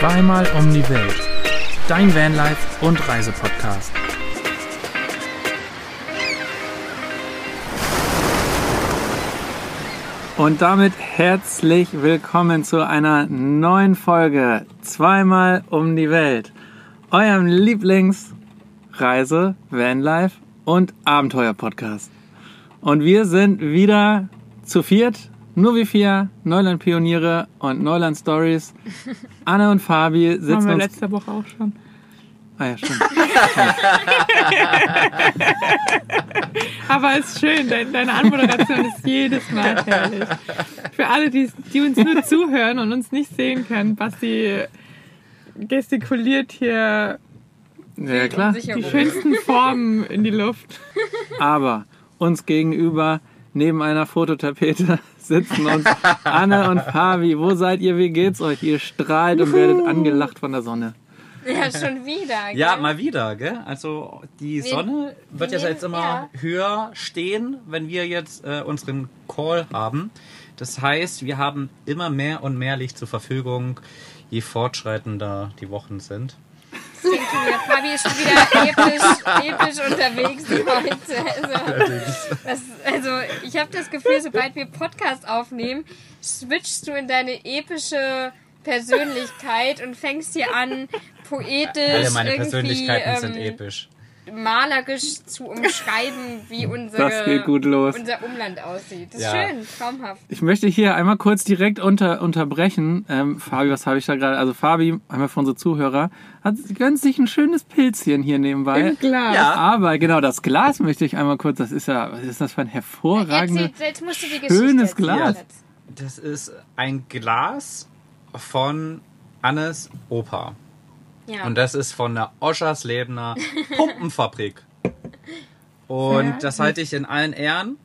Zweimal um die Welt. Dein Vanlife und Reisepodcast. Und damit herzlich willkommen zu einer neuen Folge Zweimal um die Welt. Eurem Lieblingsreise, Vanlife und Abenteuer-Podcast. Und wir sind wieder zu viert, nur wie vier Neuland-Pioniere und Neuland-Stories. Anne und Fabi sitzen Haben wir uns... letzte Woche auch schon. Ah ja, stimmt. Aber es ist schön, dein- deine Anmoderation ist jedes Mal herrlich. Für alle, die, die uns nur zuhören und uns nicht sehen können, Basti gestikuliert hier Ja, klar. die schönsten Formen in die Luft. Aber uns gegenüber, neben einer Fototapete, sitzen uns Anne und Fabi. Wo seid ihr? Wie geht's euch? Ihr strahlt und werdet angelacht von der Sonne. Ja, schon wieder. Ja, gell? mal wieder, gell? Also die Wir- Sonne wird wir ja jetzt nehmen- immer ja. höher stehen, wenn wir jetzt äh, unseren Call haben. Das heißt, wir haben immer mehr und mehr Licht zur Verfügung, je fortschreitender die Wochen sind. Wieder. Fabi ist schon wieder episch, episch unterwegs heute. Also, das, also ich habe das Gefühl, sobald wir Podcast aufnehmen, switchst du in deine epische Persönlichkeit und fängst hier an, poetisch, Alle meine Persönlichkeiten sind ähm, episch. Malerisch zu umschreiben, wie unsere, Das geht gut los. unser Umland aussieht. Das ist Ja. schön, traumhaft. Ich möchte hier einmal kurz direkt unter, unterbrechen. Ähm, Fabi, was habe ich da gerade? Also Fabi, einmal für unsere Zuhörer, hat gönnt sich ein schönes Pilzchen hier nebenbei. Im Glas. Ja. Aber genau das Glas möchte ich einmal kurz. Das ist ja, was ist das für ein hervorragendes, jetzt musst du die Geschichte schönes erzählen Glas. jetzt. Das ist ein Glas von Annes Opa. Ja. Und das ist von der Oscherslebner Pumpenfabrik. Und Ja. das halte ich in allen Ehren,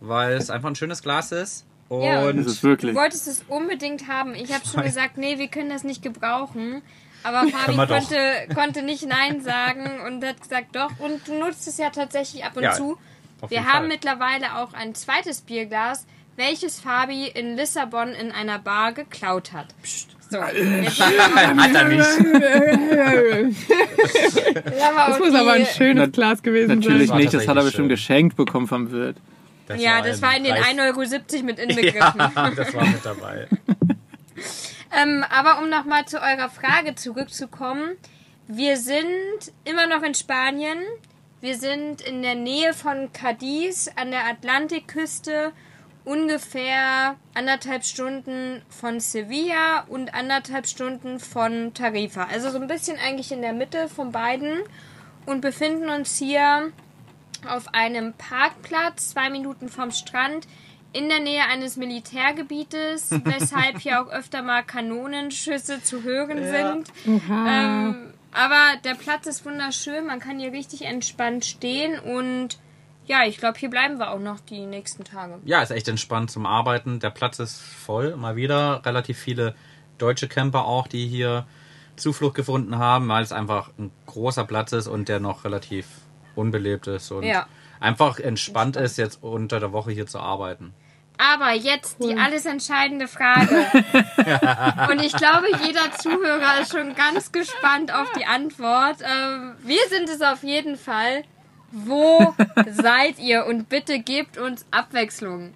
weil es einfach ein schönes Glas ist. Ja. Und Das ist Du wirklich. wolltest es unbedingt haben. Ich habe schon gesagt, nee, wir können das nicht gebrauchen. Aber Fabi konnte, konnte nicht Nein sagen und hat gesagt doch. Und du nutzt es ja tatsächlich ab und Ja, zu. Wir haben Fall. mittlerweile auch ein zweites Bierglas, welches Fabi in Lissabon in einer Bar geklaut hat. So, hat er nicht. Das muss aber ein schönes Glas gewesen Natürlich sein. war nicht, das hat er bestimmt schön. geschenkt bekommen vom Wirt. Das Ja, das war in den Preis- 1,70 Euro mit inbegriffen. Ja, das war mit dabei. Ähm, aber um nochmal zu eurer Frage zurückzukommen. Wir sind immer noch in Spanien. Wir sind in der Nähe von Cadiz an der Atlantikküste. Ungefähr anderthalb Stunden von Sevilla und anderthalb Stunden von Tarifa. Also so ein bisschen eigentlich in der Mitte von beiden. Und befinden uns hier auf einem Parkplatz, zwei Minuten vom Strand, in der Nähe eines Militärgebietes, weshalb hier auch öfter mal Kanonenschüsse zu hören sind. Ähm, aber der Platz ist wunderschön, man kann hier richtig entspannt stehen und ja, ich glaube, hier bleiben wir auch noch die nächsten Tage. Ja, ist echt entspannt zum Arbeiten. Der Platz ist voll, mal wieder. Relativ viele deutsche Camper auch, die hier Zuflucht gefunden haben, weil es einfach ein großer Platz ist und der noch relativ unbelebt ist und Ja. einfach entspannt, ist, jetzt unter der Woche hier zu arbeiten. Aber jetzt die alles entscheidende Frage. Und ich glaube, jeder Zuhörer ist schon ganz gespannt auf die Antwort. Ähm, wir sind es auf jeden Fall. Wo seid ihr? Und bitte gebt uns Abwechslung.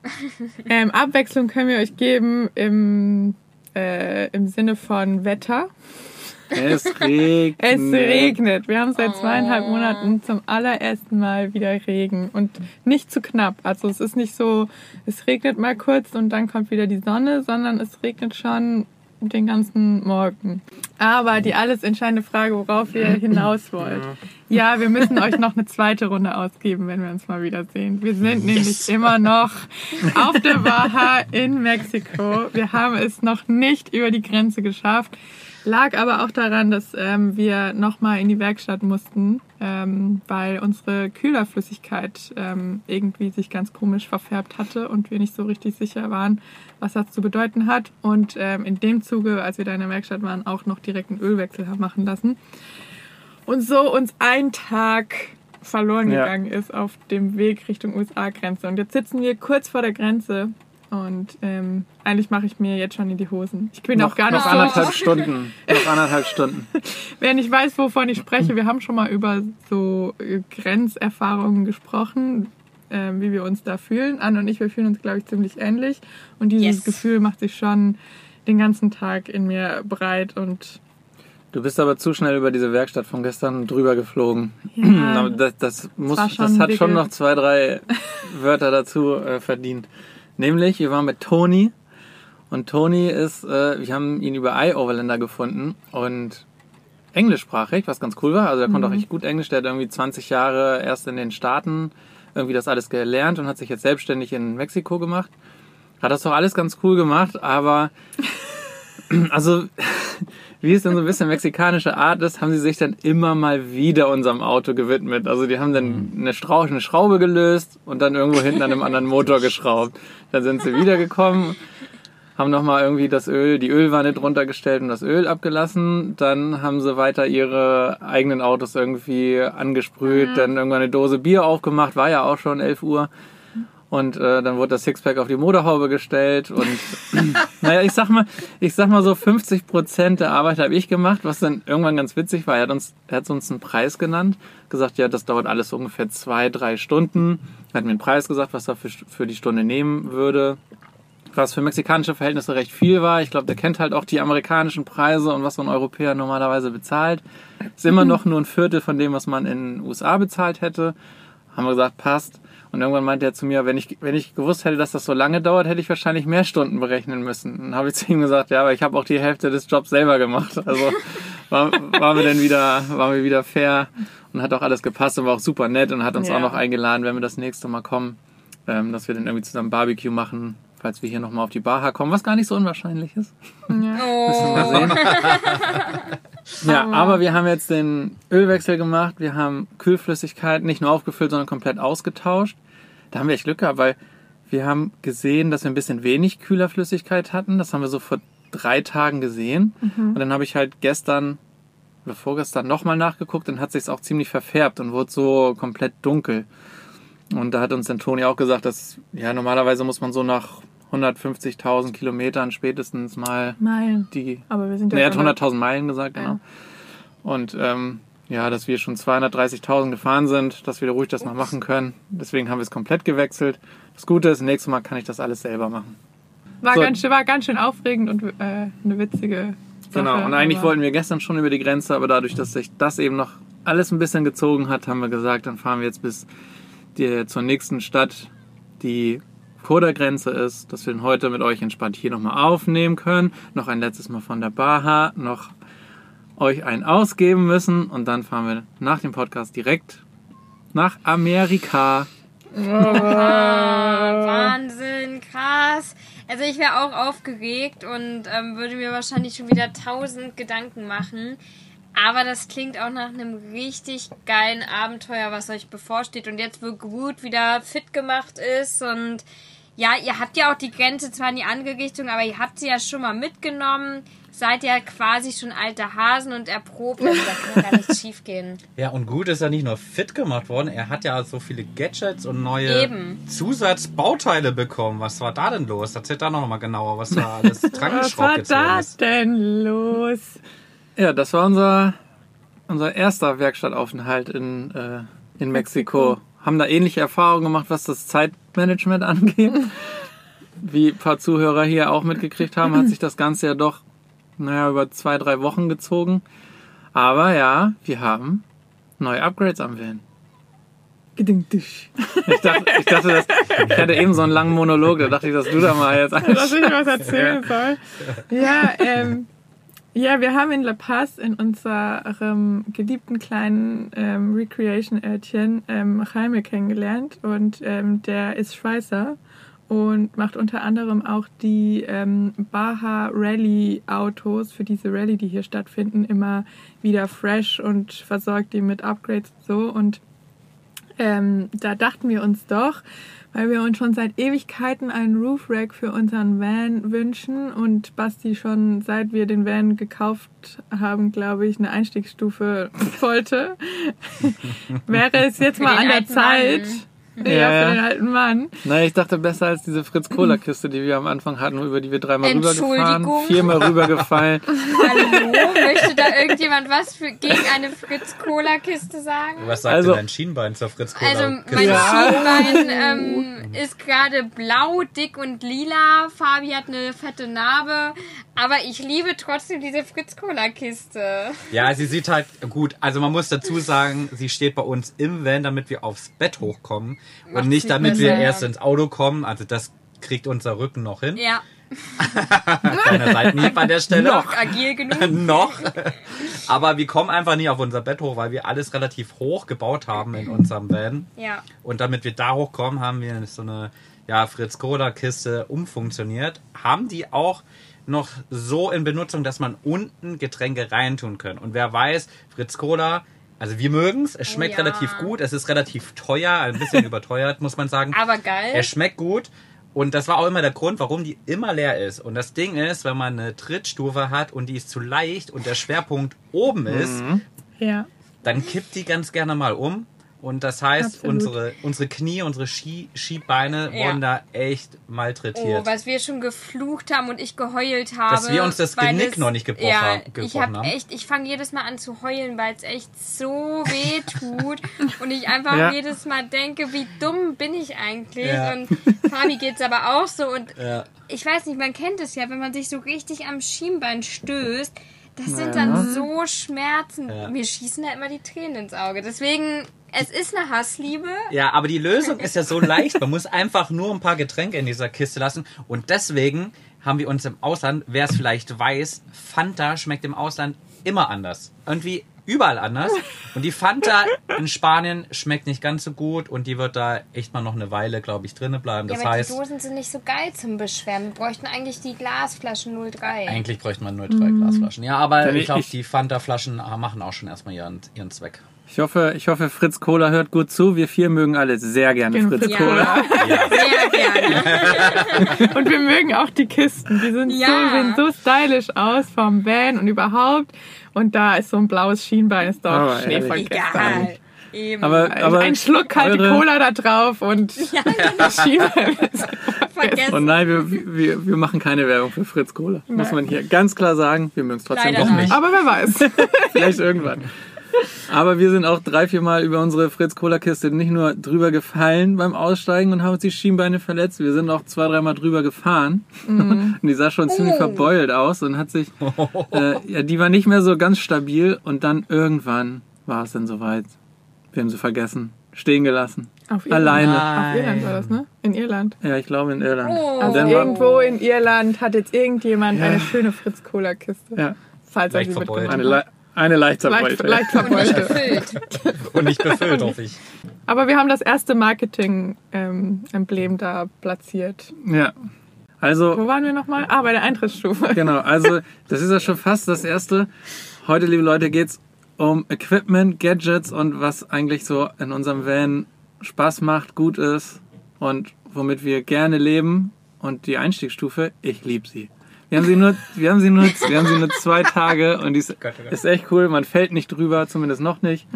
Ähm, Abwechslung können wir euch geben im, äh, im Sinne von Wetter. Es regnet. Es regnet. Wir haben seit Oh. zweieinhalb Monaten zum allerersten Mal wieder Regen und nicht zu knapp. Also es ist nicht so, es regnet mal kurz und dann kommt wieder die Sonne, sondern es regnet schon den ganzen Morgen. Aber die alles entscheidende Frage, worauf ihr hinaus wollt. Ja, wir müssen euch noch eine zweite Runde ausgeben, wenn wir uns mal wiedersehen. Wir sind nämlich immer noch auf der Baja in Mexiko. Wir haben es noch nicht über die Grenze geschafft. Lag aber auch daran, dass ähm, wir nochmal in die Werkstatt mussten, ähm, weil unsere Kühlerflüssigkeit ähm, irgendwie sich ganz komisch verfärbt hatte und wir nicht so richtig sicher waren, was das zu bedeuten hat. Und ähm, in dem Zuge, als wir da in der Werkstatt waren, auch noch direkt einen Ölwechsel haben machen lassen. Und so uns ein Tag verloren Ja. gegangen ist auf dem Weg Richtung USA-Grenze. Und jetzt sitzen wir kurz vor der Grenze Und ähm, eigentlich mache ich mir jetzt schon in die Hosen. Ich bin noch, auch gar nicht noch so. anderthalb Stunden. Noch anderthalb Stunden. Wer nicht weiß, wovon ich spreche, wir haben schon mal über so äh, Grenzerfahrungen gesprochen, ähm, wie wir uns da fühlen. Anne und ich, wir fühlen uns, glaube ich, ziemlich ähnlich. Und dieses Yes. Gefühl macht sich schon den ganzen Tag in mir breit und Du bist aber zu schnell über diese Werkstatt von gestern drüber geflogen. Ja, das, das, muss, das schon hat schon noch zwei, drei Wörter dazu äh, verdient. Nämlich, wir waren mit Toni und Toni ist, äh, wir haben ihn über iOverlander gefunden und englischsprachig, was ganz cool war. Also der konnte auch echt gut Englisch. Der hat irgendwie 20 Jahre erst in den Staaten irgendwie das alles gelernt und hat sich jetzt selbstständig in Mexiko gemacht. Hat das doch alles ganz cool gemacht, aber also wie es dann so ein bisschen mexikanische Art ist, haben sie sich dann immer mal wieder unserem Auto gewidmet. Also die haben dann eine, Strau eine Schraube gelöst und dann irgendwo hinten an einem anderen Motor geschraubt. Dann sind sie wiedergekommen, haben nochmal irgendwie das Öl, die Ölwanne drunter gestellt und das Öl abgelassen. Dann haben sie weiter ihre eigenen Autos irgendwie angesprüht, dann irgendwann eine Dose Bier aufgemacht, war ja auch schon 11 Uhr. Und äh, dann wurde das Sixpack auf die Motorhaube gestellt und naja, ich sag mal, ich sag mal so 50 Prozent der Arbeit habe ich gemacht, was dann irgendwann ganz witzig war. Er hat uns, er hat uns einen Preis genannt, gesagt, ja, das dauert alles ungefähr zwei, drei Stunden. Er hat mir einen Preis gesagt, was er für, für die Stunde nehmen würde. Was für mexikanische Verhältnisse recht viel war. Ich glaube, der kennt halt auch die amerikanischen Preise und was so ein Europäer normalerweise bezahlt. Ist immer noch nur ein Viertel von dem, was man in den USA bezahlt hätte. Haben wir gesagt, passt. Und irgendwann meinte er zu mir, wenn ich, wenn ich gewusst hätte, dass das so lange dauert, hätte ich wahrscheinlich mehr Stunden berechnen müssen. Dann habe ich zu ihm gesagt, ja, aber ich habe auch die Hälfte des Jobs selber gemacht. Also war, waren wir dann wieder, waren wir wieder fair und hat auch alles gepasst und war auch super nett und hat uns Ja. auch noch eingeladen, wenn wir das nächste Mal kommen, ähm, dass wir dann irgendwie zusammen Barbecue machen, falls wir hier nochmal auf die Baha kommen, was gar nicht so unwahrscheinlich ist. Müssen Oh. wir sehen. Ja, aber wir haben jetzt den Ölwechsel gemacht. Wir haben Kühlflüssigkeit nicht nur aufgefüllt, sondern komplett ausgetauscht. Da haben wir echt Glück gehabt, weil wir haben gesehen, dass wir ein bisschen wenig Kühlerflüssigkeit hatten. Das haben wir so vor drei Tagen gesehen. Und dann habe ich halt gestern oder vorgestern nochmal nachgeguckt. Dann hat sich's auch ziemlich verfärbt und wurde so komplett dunkel. Und da hat uns dann Toni auch gesagt, dass ja normalerweise muss man so nach 150.000 Kilometern spätestens mal Meilen. die Aber wir sind Nee, ja er hat 100.000 Meilen gesagt, genau. Ja. Und ähm, ja, dass wir schon 230.000 gefahren sind, dass wir ruhig das noch machen können. Deswegen haben wir es komplett gewechselt. Das Gute ist, nächstes Mal kann ich das alles selber machen. War, So. ganz, schön- war ganz schön aufregend und äh, eine witzige Sache. Genau. Und eigentlich wollten wir gestern schon über die Grenze, aber dadurch, dass sich das eben noch alles ein bisschen gezogen hat, haben wir gesagt, dann fahren wir jetzt bis die, zur nächsten Stadt, die vor der Grenze ist, dass wir dann heute mit euch entspannt hier nochmal aufnehmen können. Noch ein letztes Mal von der Baha, noch euch einen ausgeben müssen und dann fahren wir nach dem Podcast direkt nach Amerika. Ah, Wahnsinn, krass. Also ich wäre auch aufgeregt und ähm, würde mir wahrscheinlich schon wieder tausend Gedanken machen. Aber das klingt auch nach einem richtig geilen Abenteuer, was euch bevorsteht. Und jetzt, wo Groot wieder fit gemacht ist und ja, ihr habt ja auch die Grenze zwar nie angerichtet, aber ihr habt sie ja schon mal mitgenommen. Seid ja quasi schon alte Hasen und erprobt. Also da kann ja gar nichts schief gehen. Ja, und gut ist er nicht nur fit gemacht worden, er hat ja so viele Gadgets und neue Eben. Zusatzbauteile bekommen. Was war da denn los? Erzähl da noch mal genauer, was da alles Was drangeschraubt war gezogen da ist. denn los? Ja, das war unser, unser erster Werkstattaufenthalt in, äh, in Mexiko. Haben da ähnliche Erfahrungen gemacht, was das Zeitmanagement angeht. Wie ein paar Zuhörer hier auch mitgekriegt haben, hat sich das Ganze ja doch, naja, über zwei, drei Wochen gezogen. Aber ja, wir haben neue Upgrades am Willen. Gedingtisch. Ich dachte, ich dachte, ich hatte eben so einen langen Monolog, da dachte ich, dass du da mal jetzt dass ich was erzählen soll. Ja, ähm, ja, wir haben in La Paz in unserem geliebten kleinen ähm, Recreation-Örtchen ähm, Jaime kennengelernt und ähm, der ist Schweißer und macht unter anderem auch die ähm, Baja Rally Autos für diese Rallye, die hier stattfinden, immer wieder fresh und versorgt die mit Upgrades und so. Und ähm, da dachten wir uns doch, weil wir uns schon seit Ewigkeiten einen Roof Rack für unseren Van wünschen und Basti schon seit wir den Van gekauft haben, glaube ich, eine Einstiegsstufe wollte, wäre es jetzt Für mal an der Zeit, Mann. Ja, Ja, für den alten Mann. Naja, ich dachte besser als diese Fritz-Cola-Kiste, die wir am Anfang hatten, über die wir dreimal rübergefahren, Entschuldigung. viermal rübergefallen. Hallo, möchte da irgendjemand was für, gegen eine Fritz-Cola-Kiste sagen? Was sagt Also- denn dein Schienbein zur Fritz Cola? Also mein Ja. Schienbein ähm, ist gerade blau, dick und lila. Fabi hat eine fette Narbe. Aber ich liebe trotzdem diese Fritz-Cola-Kiste. Ja, sie sieht halt gut. Also man muss dazu sagen, sie steht bei uns im Van, damit wir aufs Bett hochkommen Macht und nicht damit wir erst ins Auto kommen. Also das kriegt unser Rücken noch hin. Ja, Kleiner Seitenhieb an der Stelle. noch agil genug. noch. Aber wir kommen einfach nie auf unser Bett hoch, weil wir alles relativ hoch gebaut haben in unserem Van. Ja. Und damit wir da hochkommen, haben wir so eine ja, Fritz Cola Kiste umfunktioniert. Haben die auch noch so in Benutzung, dass man unten Getränke reintun kann. Und wer weiß, Fritz Cola, also wir mögen's, es schmeckt ja. relativ gut, es ist relativ teuer, ein bisschen überteuert, muss man sagen. Aber geil. Er schmeckt gut. Und das war auch immer der Grund, warum die immer leer ist. Und das Ding ist, wenn man eine Trittstufe hat und die ist zu leicht und der Schwerpunkt oben ist, Ja. dann kippt die ganz gerne mal um. Und das heißt, Absolut. unsere, unsere Knie, unsere Ski, Skibeine Ja. wurden da echt Oh, malträtiert. was wir schon geflucht haben und ich geheult habe. Dass wir uns das Genick es- noch nicht gebrochen ja, haben- Ich gebrochen habe haben. echt, ich fange jedes Mal an zu heulen, weil es echt so weh tut und ich einfach Ja. jedes Mal denke, wie dumm bin ich eigentlich? Ja. Und Fabi geht's aber auch so und ja. ich weiß nicht, man kennt es ja, wenn man sich so richtig am Schienbein stößt. Das sind dann so Schmerzen. Ja. Mir schießen da immer die Tränen ins Auge. Deswegen, es ist eine Hassliebe. ja, aber die Lösung ist ja so leicht. Man muss einfach nur ein paar Getränke in dieser Kiste lassen. Und deswegen haben wir uns im Ausland, wer es vielleicht weiß, Fanta schmeckt im Ausland immer anders. Irgendwie überall anders. Und die Fanta in Spanien schmeckt nicht ganz so gut und die wird da echt mal noch eine Weile, glaube ich, drinnen bleiben. Das ja, aber heißt, die Dosen sind nicht so geil zum Beschweren. Wir bräuchten eigentlich die Glasflaschen 03. eigentlich bräuchte man nur drei Glasflaschen. Ja, aber ich glaube, die Fanta-Flaschen machen auch schon erstmal ihren, ihren Zweck. Ich hoffe, ich hoffe, Fritz Cola hört gut zu. Wir vier mögen alle sehr gerne Gerne Fritz Fritz Cola. Ja, sehr gerne. Und wir mögen auch die Kisten. Die sind Ja. so, sehen so stylisch aus vom Van und überhaupt. Und da ist so ein blaues Schienbein, ist doch Aber Schnee von gestern. Egal. Eben. Aber, aber ein Schluck kalte eure- Cola da drauf und das Schienbein ist vergessen. Und nein, wir, wir, wir machen keine Werbung für Fritz Cola. Muss man hier ganz klar sagen. Wir mögen es trotzdem Leider doch nicht. Aber wer weiß. Vielleicht irgendwann. Aber wir sind auch drei, vier Mal über unsere Fritz Cola Kiste nicht nur drüber gefallen beim Aussteigen und haben uns die Schienbeine verletzt. Wir sind auch zwei, dreimal drüber gefahren. Und die sah schon ziemlich verbeult aus und hat sich, äh, ja, die war nicht mehr so ganz stabil. Und dann irgendwann war es dann soweit. Wir haben sie vergessen. Stehen gelassen. Auf Irland. Alleine. Auf Irland war das, ne? In Irland. Ja, ich glaube in Irland. Oh. Also irgendwo in Irland hat jetzt irgendjemand eine schöne Fritz-Cola-Kiste. ja, Falls er Leicht sie verbeult. mitgebracht eine, hat. Eine leicht Leicht, zerbeulte. leicht Und nicht verbeulte. gefüllt. Und nicht befüllt, hoffe ich. Aber wir haben das erste Marketing-Emblem da platziert. Ja. Also, Wo waren wir nochmal? Ah, bei der Eintrittsstufe. Genau, also das ist ja schon fast das erste. Heute, liebe Leute, geht's um Equipment, Gadgets und was eigentlich so in unserem Van Spaß macht, gut ist und womit wir gerne leben. Und die Einstiegsstufe, ich liebe sie. Wir haben sie nur, wir haben sie nur, wir haben sie nur zwei Tage und die ist, oh ist echt cool. Man fällt nicht drüber, zumindest noch nicht.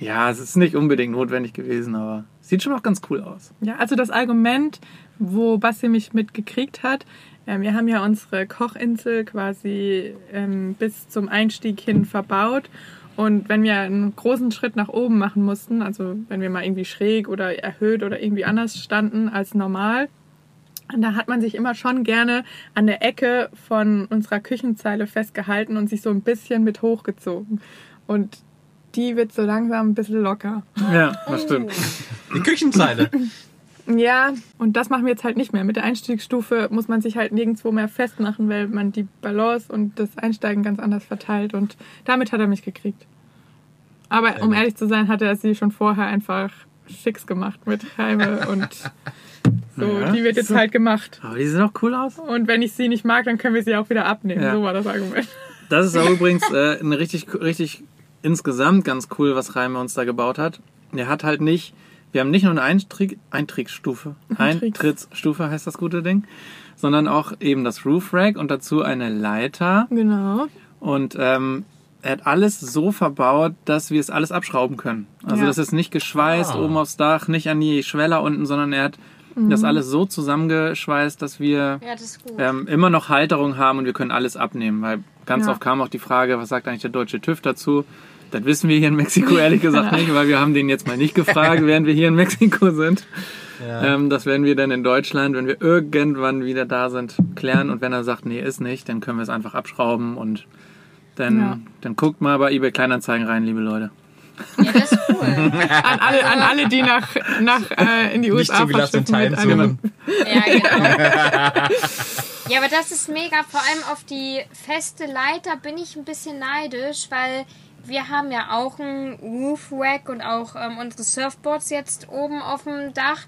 Ja, es ist nicht unbedingt notwendig gewesen, aber sieht schon auch ganz cool aus. Ja, also das Argument, wo Basti mich mitgekriegt hat, ähm, wir haben ja unsere Kochinsel quasi ähm, bis zum Einstieg hin verbaut. Und wenn wir einen großen Schritt nach oben machen mussten, also wenn wir mal irgendwie schräg oder erhöht oder irgendwie anders standen als normal, da hat man sich immer schon gerne an der Ecke von unserer Küchenzeile festgehalten und sich so ein bisschen mit hochgezogen. Und die wird so langsam ein bisschen locker. Ja, das stimmt. Die Küchenzeile. Ja, und das machen wir jetzt halt nicht mehr. Mit der Einstiegsstufe muss man sich halt nirgendwo mehr festmachen, weil man die Balance und das Einsteigen ganz anders verteilt. Und damit hat er mich gekriegt. Aber um ehrlich zu sein, hat er sie schon vorher einfach fix gemacht mit Heime und so. Ja. Die wird jetzt halt gemacht. Aber die sehen auch cool aus. Und wenn ich sie nicht mag, dann können wir sie auch wieder abnehmen. Ja. So war das Argument. Das ist auch übrigens äh, eine richtig, richtig insgesamt ganz cool, was Reimer uns da gebaut hat. Er hat halt nicht, wir haben nicht nur eine Eintrieg, Eintriegsstufe, Eintriegs. Eintrittsstufe heißt das gute Ding, sondern auch eben das Roof Rack und dazu eine Leiter. Genau. Und ähm, er hat alles so verbaut, dass wir es alles abschrauben können. Also Ja. das ist nicht geschweißt Ah. oben aufs Dach, nicht an die Schweller unten, sondern er hat das alles so zusammengeschweißt, dass wir Ja, das ähm, immer noch Halterung haben und wir können alles abnehmen. Weil ganz Ja. oft kam auch die Frage, was sagt eigentlich der deutsche TÜV dazu? Das wissen wir hier in Mexiko ehrlich gesagt nicht, weil wir haben den jetzt mal nicht gefragt, während wir hier in Mexiko sind. Ja. Ähm, das werden wir dann in Deutschland, wenn wir irgendwann wieder da sind, klären. Und wenn er sagt, nee, ist nicht, dann können wir es einfach abschrauben und dann, Ja. dann guckt mal bei eBay Kleinanzeigen rein, liebe Leute. Ja, das ist cool. An alle, an alle die nach, nach äh, in die Nicht USA mit einem- suchen. Ja, genau. ja, aber das ist mega. Vor allem auf die feste Leiter bin ich ein bisschen neidisch, weil wir haben ja auch ein Roof Rack und auch ähm, unsere Surfboards jetzt oben auf dem Dach.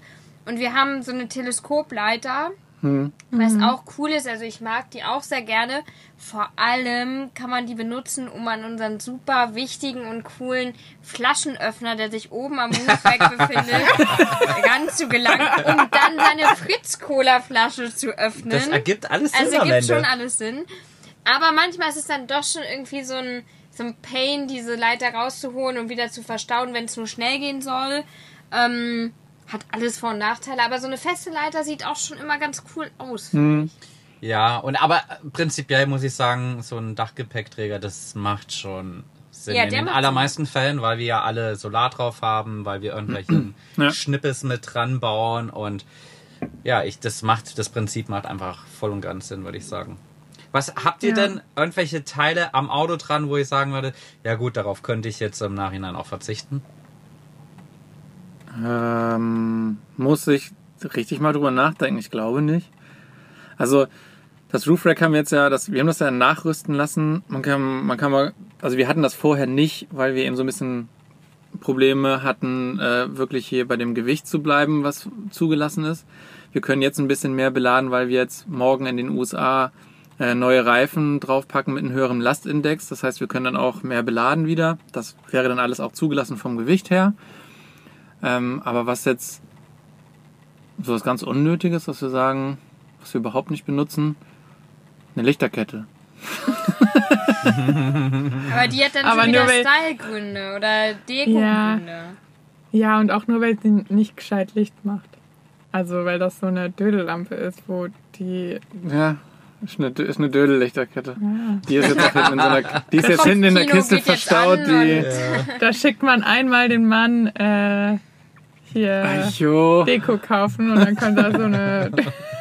Und wir haben so eine Teleskopleiter, was auch cool ist. Also ich mag die auch sehr gerne. Vor allem kann man die benutzen, um an unseren super wichtigen und coolen Flaschenöffner, der sich oben am Roofrack befindet, ranzugelangen, um dann seine Fritz-Cola-Flasche zu öffnen. Das ergibt alles Sinn Also am gibt Ende. schon alles Sinn. Aber manchmal ist es dann doch schon irgendwie so ein, so ein Pain, diese Leiter rauszuholen und wieder zu verstauen, wenn es nur schnell gehen soll. Ähm, hat alles Vor- und Nachteile. Aber so eine feste Leiter sieht auch schon immer ganz cool aus. Hm. Ja, und aber prinzipiell muss ich sagen, so ein Dachgepäckträger, das macht schon Sinn. Ja, in den allermeisten Fällen, weil wir ja alle Solar drauf haben, weil wir irgendwelche Ja. Schnippes mit dran bauen und ja, ich, das macht, das Prinzip macht einfach voll und ganz Sinn, würde ich sagen. Was habt ihr Ja. denn irgendwelche Teile am Auto dran, wo ich sagen würde, ja gut, darauf könnte ich jetzt im Nachhinein auch verzichten? Ähm, muss ich richtig mal drüber nachdenken? Ich glaube nicht. Also, das Roof Rack haben wir jetzt ja, das, wir haben das ja nachrüsten lassen. Man kann, man kann mal, also wir hatten das vorher nicht, weil wir eben so ein bisschen Probleme hatten, äh, wirklich hier bei dem Gewicht zu bleiben, was zugelassen ist. Wir können jetzt ein bisschen mehr beladen, weil wir jetzt morgen in den USA äh, neue Reifen draufpacken mit einem höheren Lastindex. Das heißt, wir können dann auch mehr beladen wieder. Das wäre dann alles auch zugelassen vom Gewicht her. Ähm, aber was jetzt so was ganz Unnötiges, was wir sagen, was wir überhaupt nicht benutzen, eine Lichterkette. Aber die hat dann Aber schon wieder nur weil- Stylegründe oder Deko-Gründe. Ja, und auch nur, weil sie nicht gescheit Licht macht. Also, weil das so eine Dödellampe ist, wo die. Ja, ist eine, ist eine Dödel-Lichterkette. Die ist jetzt, auch hinten in so einer, die ist jetzt hinten in der Kiste verstaut. Die, Da schickt man einmal den Mann äh, hier Ajo. Deko kaufen und dann kommt da so eine.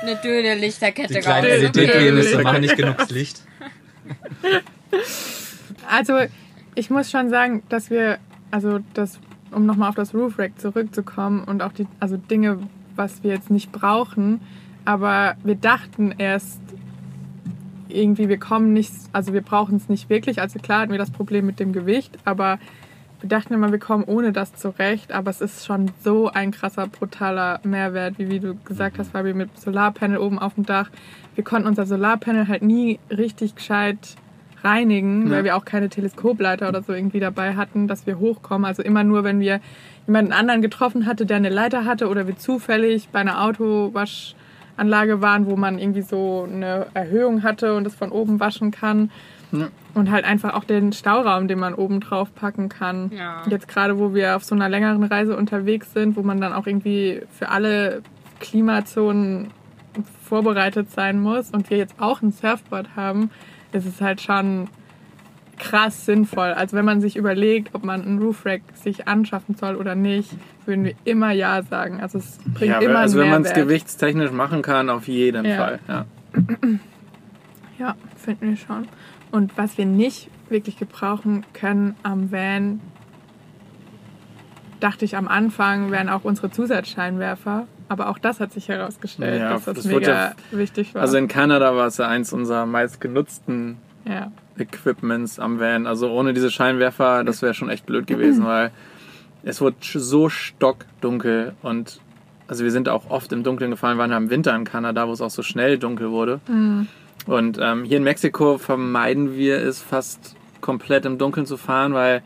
Eine dünne Lichterkette Die kleinen raus. LED-Penisse machen nicht genug Licht. Also, ich muss schon sagen, dass wir, also das, um nochmal auf das Roof Rack zurückzukommen und auch die, also Dinge, was wir jetzt nicht brauchen, aber wir dachten erst irgendwie, wir kommen nicht, also wir brauchen es nicht wirklich. Also klar hatten wir das Problem mit dem Gewicht, aber wir dachten immer, wir kommen ohne das zurecht. Aber es ist schon so ein krasser, brutaler Mehrwert, wie, wie du gesagt hast, Fabi, mit Solarpanel oben auf dem Dach. Wir konnten unser Solarpanel halt nie richtig gescheit reinigen, Ja. weil wir auch keine Teleskopleiter oder so irgendwie dabei hatten, dass wir hochkommen. Also immer nur, wenn wir jemanden anderen getroffen hatte, der eine Leiter hatte oder wir zufällig bei einer Autowaschanlage waren, wo man irgendwie so eine Erhöhung hatte und es von oben waschen kann. Ja. Und halt einfach auch den Stauraum, den man oben drauf packen kann. Ja. Jetzt gerade, wo wir auf so einer längeren Reise unterwegs sind, wo man dann auch irgendwie für alle Klimazonen vorbereitet sein muss und wir jetzt auch ein Surfboard haben, ist es halt schon krass sinnvoll. Also wenn man sich überlegt, ob man einen Roof Rack sich anschaffen soll oder nicht, würden wir immer ja sagen. Also es bringt Ja, immer also wenn man es gewichtstechnisch machen kann, auf jeden Ja. Fall. Ja. Ja, finden wir schon. Und was wir nicht wirklich gebrauchen können am Van, dachte ich am Anfang, wären auch unsere Zusatzscheinwerfer. Aber auch das hat sich herausgestellt, Ja, dass das, das mega wichtig war. Also in Kanada war es ja eins unserer meistgenutzten ja. Equipments am Van. Also ohne diese Scheinwerfer, das wäre schon echt blöd gewesen, weil es wurde so stockdunkel und also wir sind auch oft im Dunkeln gefallen, waren ja im Winter in Kanada, wo es auch so schnell dunkel wurde. Und ähm, hier in Mexiko vermeiden wir es fast komplett im Dunkeln zu fahren, weil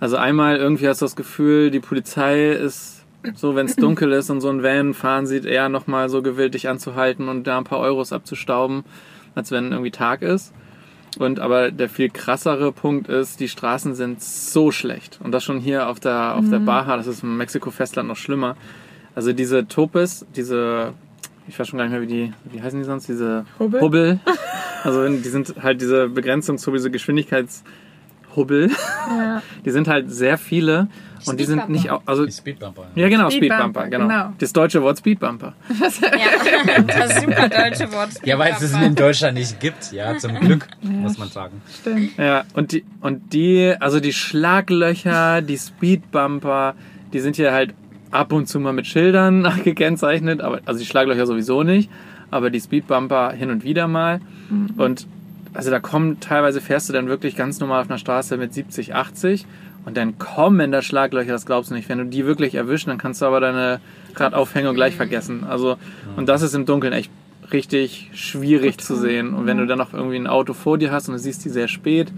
also einmal irgendwie hast du das Gefühl, die Polizei ist so, wenn es dunkel ist und so ein Van fahren sieht, eher nochmal so gewillt, dich anzuhalten und da ein paar Euros abzustauben, als wenn irgendwie Tag ist. Und aber der viel krassere Punkt ist, die Straßen sind so schlecht. Und das schon hier auf der, auf der Baja, das ist im Mexiko-Festland noch schlimmer. Also diese Topes, diese, ich weiß schon gar nicht mehr, wie die, wie heißen die sonst, diese Hubbel? Hubbel. Also die sind halt diese Begrenzungshubbel, diese Geschwindigkeitshubbel, Ja. die sind halt sehr viele. Und die sind Speedbumper. nicht, au- also Die Speedbumper. ja, genau, Speedbumper, Speedbumper, genau. genau. Das deutsche Wort Speedbumper. Ja, das super deutsche Wort. Ja, weil es es in Deutschland nicht gibt, ja, zum Glück, muss man sagen. Stimmt. Ja, und die, und die, also die Schlaglöcher, die Speedbumper, die sind hier halt ab und zu mal mit Schildern gekennzeichnet, aber, also die Schlaglöcher sowieso nicht, aber die Speedbumper hin und wieder mal. Und also da kommen, teilweise fährst du dann wirklich ganz normal auf einer Straße mit 70, 80 und dann kommen da Schlaglöcher, das glaubst du nicht. Wenn du die wirklich erwischst, dann kannst du aber deine Radaufhängung gleich vergessen. Also, und das ist im Dunkeln echt richtig schwierig zu sehen. Und wenn du dann noch irgendwie ein Auto vor dir hast und du siehst die sehr spät,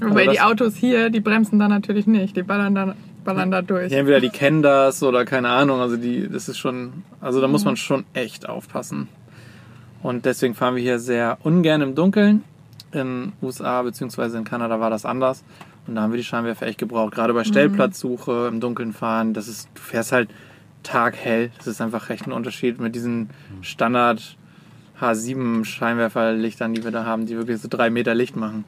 Wobei die Autos hier, die bremsen da natürlich nicht. Die ballern da, ballern da durch. Ja, entweder die kennen das oder keine Ahnung. Also die, das ist schon, also da muss man schon echt aufpassen. Und deswegen fahren wir hier sehr ungern im Dunkeln. In USA bzw. in Kanada war das anders. Und da haben wir die Scheinwerfer echt gebraucht. Gerade bei Stellplatzsuche, im Dunkeln fahren, das ist, du fährst halt taghell. Das ist einfach recht ein Unterschied mit diesen Standard H7 Scheinwerferlichtern, die wir da haben, die wirklich so drei Meter Licht machen.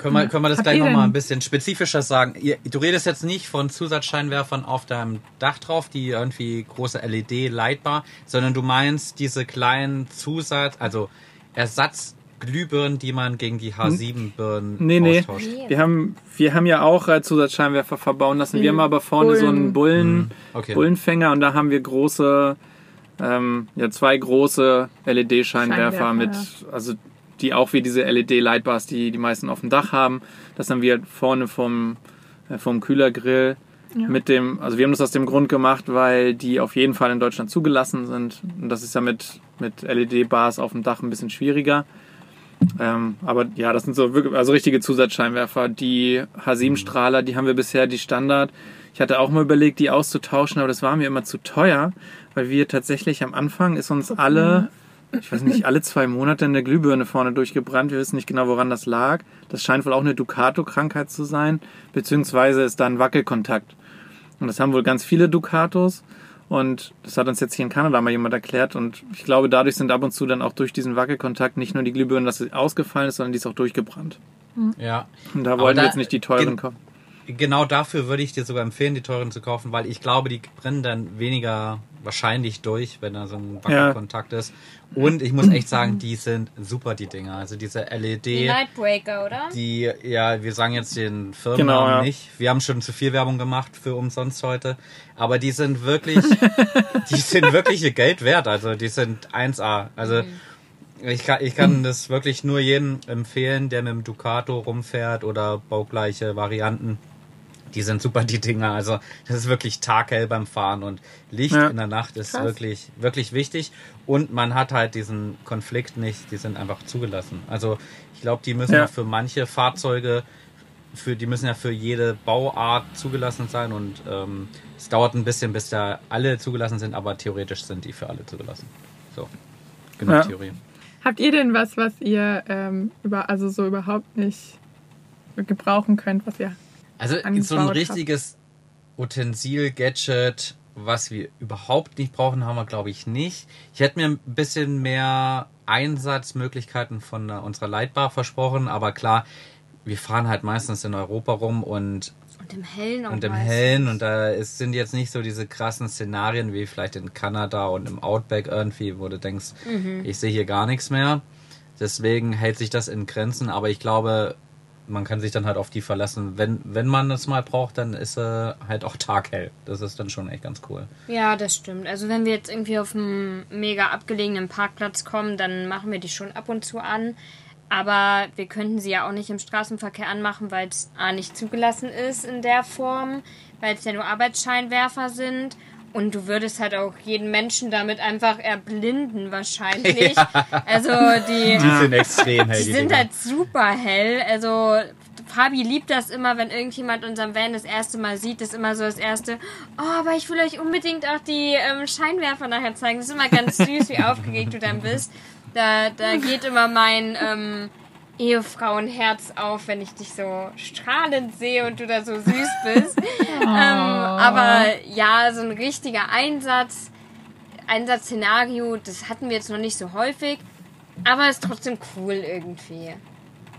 Können wir, können wir das Habt gleich nochmal ein bisschen spezifischer sagen? Du redest jetzt nicht von Zusatzscheinwerfern auf deinem Dach drauf, die irgendwie große LED-Leitbar, sondern du meinst diese kleinen Zusatz, also Ersatzglühbirnen, die man gegen die H7-Birnen Nee, nee. austauscht. Wir haben, wir haben ja auch Zusatzscheinwerfer verbauen lassen. Wir haben aber vorne so einen Bullen, Mhm. Okay. Bullenfänger und da haben wir große, ähm, ja, zwei große LED-Scheinwerfer Scheinwerfer, mit, also die auch wie diese LED-Lightbars, die die meisten auf dem Dach haben. Das haben wir vorne vom, äh, vom Kühlergrill Ja. mit dem, also wir haben das aus dem Grund gemacht, weil die auf jeden Fall in Deutschland zugelassen sind. Und das ist ja mit, mit LED-Bars auf dem Dach ein bisschen schwieriger. Ähm, aber ja, das sind so wirklich, also richtige Zusatzscheinwerfer. Die H7-Strahler, die haben wir bisher die Standard. Ich hatte auch mal überlegt, die auszutauschen, aber das war mir immer zu teuer, weil wir tatsächlich am Anfang ist uns alle, ich weiß nicht, alle zwei Monate eine Glühbirne vorne durchgebrannt. Wir wissen nicht genau, woran das lag. Das scheint wohl auch eine Ducato-Krankheit zu sein, beziehungsweise ist da ein Wackelkontakt. Und das haben wohl ganz viele Ducatos. Und das hat uns jetzt hier in Kanada mal jemand erklärt. Und ich glaube, dadurch sind ab und zu dann auch durch diesen Wackelkontakt nicht nur die Glühbirne, dass sie ausgefallen ist, sondern die ist auch durchgebrannt. Ja. Und da Aber wollten da- wir jetzt nicht die teuren kaufen. Genau dafür würde ich dir sogar empfehlen, die teuren zu kaufen, weil ich glaube, die brennen dann weniger wahrscheinlich durch, wenn da so ein Wackelkontakt ist. Und ich muss echt sagen, die sind super, die Dinger. Also diese Die LED, Nightbreaker, oder? die, ja, wir sagen jetzt den Firmennamen Genau, ja. nicht. Wir haben schon zu viel Werbung gemacht für umsonst heute. Aber die sind wirklich, die sind wirklich ihr Geld wert. Also die sind 1A. Also ich kann, ich kann das wirklich nur jedem empfehlen, der mit dem Ducato rumfährt oder baugleiche Varianten. Die sind super, die Dinger. Also, das ist wirklich taghell beim Fahren und Licht Ja. in der Nacht ist Krass. wirklich, wirklich wichtig. Und man hat halt diesen Konflikt nicht, die sind einfach zugelassen. Also, ich glaube, die müssen Ja. für manche Fahrzeuge, für, die müssen ja für jede Bauart zugelassen sein und ähm, es dauert ein bisschen, bis da alle zugelassen sind, aber theoretisch sind die für alle zugelassen. So, genug Ja. Theorie. Habt ihr denn was, was ihr ähm, über, also so überhaupt nicht gebrauchen könnt, was ihr Also so ein richtiges Utensil, Gadget, was wir überhaupt nicht brauchen, haben wir glaube ich nicht. Ich hätte mir ein bisschen mehr Einsatzmöglichkeiten von unserer Leitbar versprochen, aber klar, wir fahren halt meistens in Europa rum und, Und im Hellen und im meistens. Hellen und da ist, sind jetzt nicht so diese krassen Szenarien wie vielleicht in Kanada und im Outback irgendwie, wo du denkst, ich sehe hier gar nichts mehr. Deswegen hält sich das in Grenzen, aber ich glaube, man kann sich dann halt auf die verlassen. Wenn, wenn man es mal braucht, dann ist er halt auch taghell. Das ist dann schon echt ganz cool. Ja, das stimmt. Also wenn wir jetzt irgendwie auf einen mega abgelegenen Parkplatz kommen, dann machen wir die schon ab und zu an. Aber wir könnten sie ja auch nicht im Straßenverkehr anmachen, weil es A nicht zugelassen ist in der Form, weil es ja nur Arbeitsscheinwerfer sind. Und du würdest halt auch jeden Menschen damit einfach erblinden wahrscheinlich. Also die, Die sind extrem hell. die sind halt super hell. Also Fabi liebt das immer, wenn irgendjemand unseren Van das erste Mal sieht, ist immer so das erste, oh, aber ich will euch unbedingt auch die ähm, Scheinwerfer nachher zeigen. Das ist immer ganz süß, wie aufgeregt du dann bist. Da, da geht immer mein, ähm, Ehefrauenherz auf, wenn ich dich so strahlend sehe und du da so süß bist. ähm, aber ja, so ein richtiger Einsatz, Einsatzszenario, das hatten wir jetzt noch nicht so häufig. Aber ist trotzdem cool irgendwie.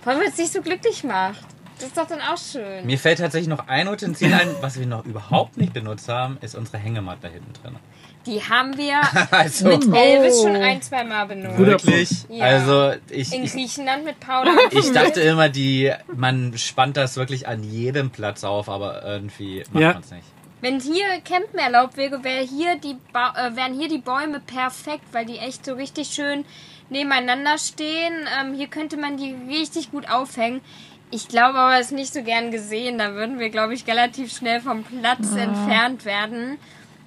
Vor allem, wenn es dich so glücklich macht. Das ist doch dann auch schön. Mir fällt tatsächlich noch ein Utensil ein, was wir noch überhaupt nicht benutzt haben, ist unsere Hängematte da hinten drin. Die haben wir Also, mit Elvis schon ein, zwei Mal benutzt. Guter wirklich. Ja. Also, ich, In Griechenland mit Paula. ich dachte immer, die, man spannt das wirklich an jedem Platz auf, aber irgendwie macht Ja. man es nicht. Wenn hier Campen erlaubt wäre, wäre hier die ba äh, wären hier die Bäume perfekt, weil die echt so richtig schön nebeneinander stehen. Ähm, hier könnte man die richtig gut aufhängen. Ich glaube aber, es ist nicht so gern gesehen. Da würden wir, glaube ich, relativ schnell vom Platz entfernt werden.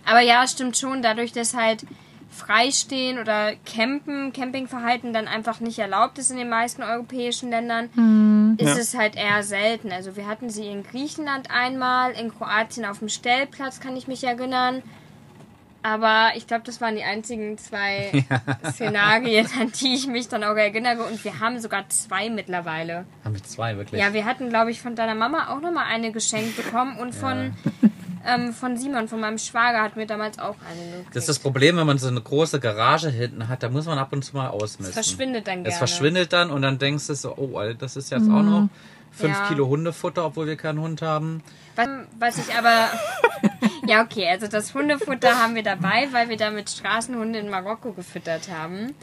Aber ja, stimmt schon, dadurch, dass halt Freistehen oder Campen, Campingverhalten dann einfach nicht erlaubt ist in den meisten europäischen Ländern, ist Ja. es halt eher selten. Also wir hatten sie in Griechenland einmal, in Kroatien auf dem Stellplatz, kann ich mich erinnern. Aber ich glaube, das waren die einzigen zwei Szenarien, an die ich mich dann auch erinnere. Und wir haben sogar zwei mittlerweile. Haben wir zwei, wirklich? Ja, wir hatten, glaube ich, von deiner Mama auch nochmal eine geschenkt bekommen. Und von, ähm, von Simon, von meinem Schwager, hatten wir damals auch eine gekriegt. Das ist das Problem, wenn man so eine große Garage hinten hat, da muss man ab und zu mal ausmessen. Es verschwindet dann gerne. Es verschwindet dann und dann denkst du so, oh, Alter, das ist jetzt auch noch fünf Ja. Kilo Hundefutter, obwohl wir keinen Hund haben. Was, was ich aber. ja, okay, also das Hundefutter haben wir dabei, weil wir damit Straßenhunde in Marokko gefüttert haben.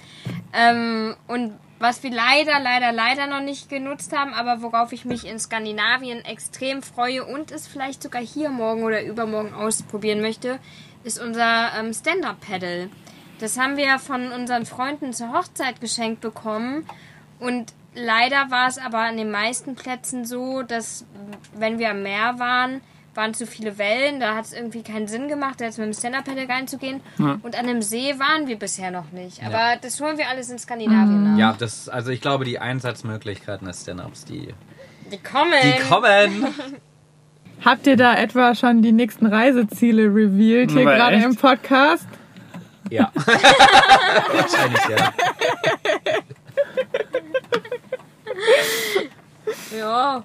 Ähm, und was wir leider, leider, leider noch nicht genutzt haben, aber worauf ich mich in Skandinavien extrem freue und es vielleicht sogar hier morgen oder übermorgen ausprobieren möchte, ist unser ähm, Stand-Up-Paddle. Das haben wir von unseren Freunden zur Hochzeit geschenkt bekommen und leider war es aber an den meisten Plätzen so, dass wenn wir am Meer waren, waren zu viele Wellen, da hat es irgendwie keinen Sinn gemacht, da jetzt mit dem Stand-Up-Paddle reinzugehen. Und an dem See waren wir bisher noch nicht. Aber das holen wir alles in Skandinavien nach. Ja, das, also ich glaube, die Einsatzmöglichkeiten des Stand-Ups, die, Die kommen. die kommen. Habt ihr da etwa schon die nächsten Reiseziele revealed hier gerade im Podcast? ja. Wahrscheinlich, ja. Ja.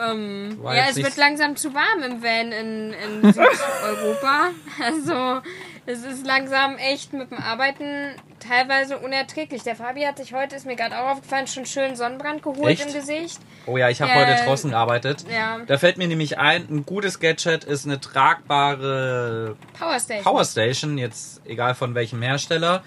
Ähm, ja, es wird langsam zu warm im Van in, in Südeuropa. Also es ist langsam echt mit dem Arbeiten teilweise unerträglich. Der Fabi hat sich heute, ist mir gerade auch aufgefallen, schon schön Sonnenbrand geholt Echt? im Gesicht. Oh ja, ich habe Ja. heute draußen gearbeitet. Ja. Da fällt mir nämlich ein, ein gutes Gadget ist eine tragbare Powerstation. Powerstation, jetzt egal von welchem Hersteller.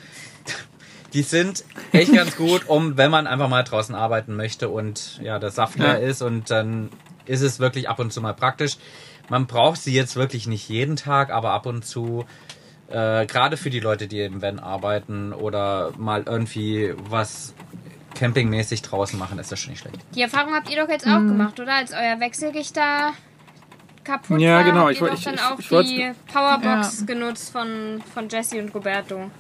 Die sind echt ganz gut, um wenn man einfach mal draußen arbeiten möchte und ja, der Saft leer Ja. ist und dann ist es wirklich ab und zu mal praktisch. Man braucht sie jetzt wirklich nicht jeden Tag, aber ab und zu, äh, gerade für die Leute, die im Van arbeiten oder mal irgendwie was campingmäßig draußen machen, ist das schon nicht schlecht. Die Erfahrung habt ihr doch jetzt auch gemacht, oder? Als euer Wechselrichter kaputt Ja, war, genau. habt Ich ihr woll- doch ich- dann ich- auch ich die Powerbox Ja. genutzt von, von Jesse und Roberto.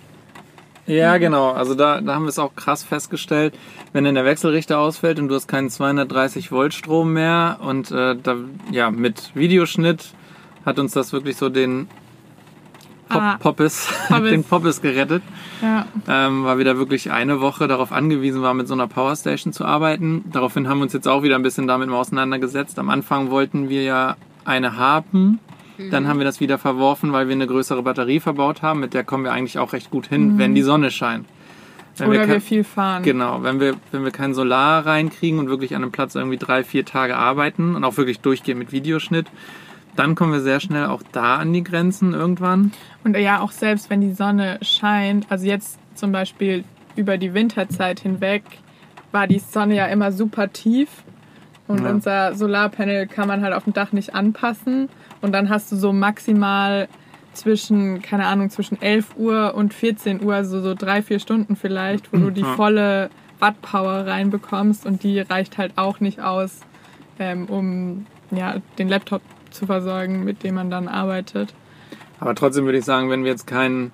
Ja, genau. Also da, da haben wir es auch krass festgestellt, wenn dann der Wechselrichter ausfällt und du hast keinen 230 Volt Strom mehr und äh, da, ja, mit Videoschnitt hat uns das wirklich so den Pop Ah. Poppes, Poppes. den Poppes gerettet, Ja. ähm, weil wir da wirklich eine Woche darauf angewiesen waren, mit so einer Powerstation zu arbeiten. Daraufhin haben wir uns jetzt auch wieder ein bisschen damit mal auseinandergesetzt. Am Anfang wollten wir ja eine haben. Dann haben wir das wieder verworfen, weil wir eine größere Batterie verbaut haben. Mit der kommen wir eigentlich auch recht gut hin, wenn die Sonne scheint. Wenn Oder kein- wir viel fahren. Genau, wenn wir, wenn wir kein Solar reinkriegen und wirklich an einem Platz irgendwie drei, vier Tage arbeiten und auch wirklich durchgehen mit Videoschnitt, dann kommen wir sehr schnell auch da an die Grenzen irgendwann. Und ja, auch selbst wenn die Sonne scheint, also jetzt zum Beispiel über die Winterzeit hinweg, war die Sonne ja immer super tief. Und Ja. unser Solarpanel kann man halt auf dem Dach nicht anpassen. Und dann hast du so maximal zwischen, keine Ahnung, zwischen 11 Uhr und 14 Uhr, also so drei, vier Stunden vielleicht, wo du die volle Wattpower reinbekommst. Und die reicht halt auch nicht aus, ähm, um ja, den Laptop zu versorgen, mit dem man dann arbeitet. Aber trotzdem würde ich sagen, wenn wir jetzt keinen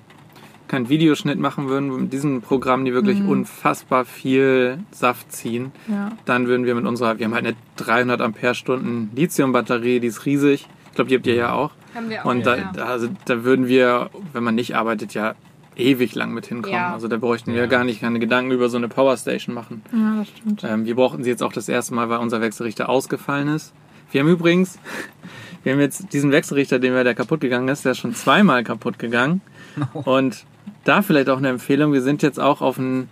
keinen Videoschnitt machen würden mit diesen Programmen, die wirklich unfassbar viel Saft ziehen, Ja. dann würden wir mit unserer, wir haben halt eine 300 Ampere-Stunden Lithium-Batterie, die ist riesig. Ich glaube, die habt ihr ja auch. Haben wir auch. Und da, ja. da, also, da würden wir, wenn man nicht arbeitet, ja ewig lang mit hinkommen. Ja. Also da bräuchten wir Ja. gar nicht keine Gedanken über so eine Powerstation machen. Ja, das stimmt. Ähm, wir brauchten sie jetzt auch das erste Mal, weil unser Wechselrichter ausgefallen ist. Wir haben übrigens, wir haben jetzt diesen Wechselrichter, den wir, der kaputt gegangen ist, der ist schon zweimal kaputt gegangen. Und da vielleicht auch eine Empfehlung, wir sind jetzt auch auf einen,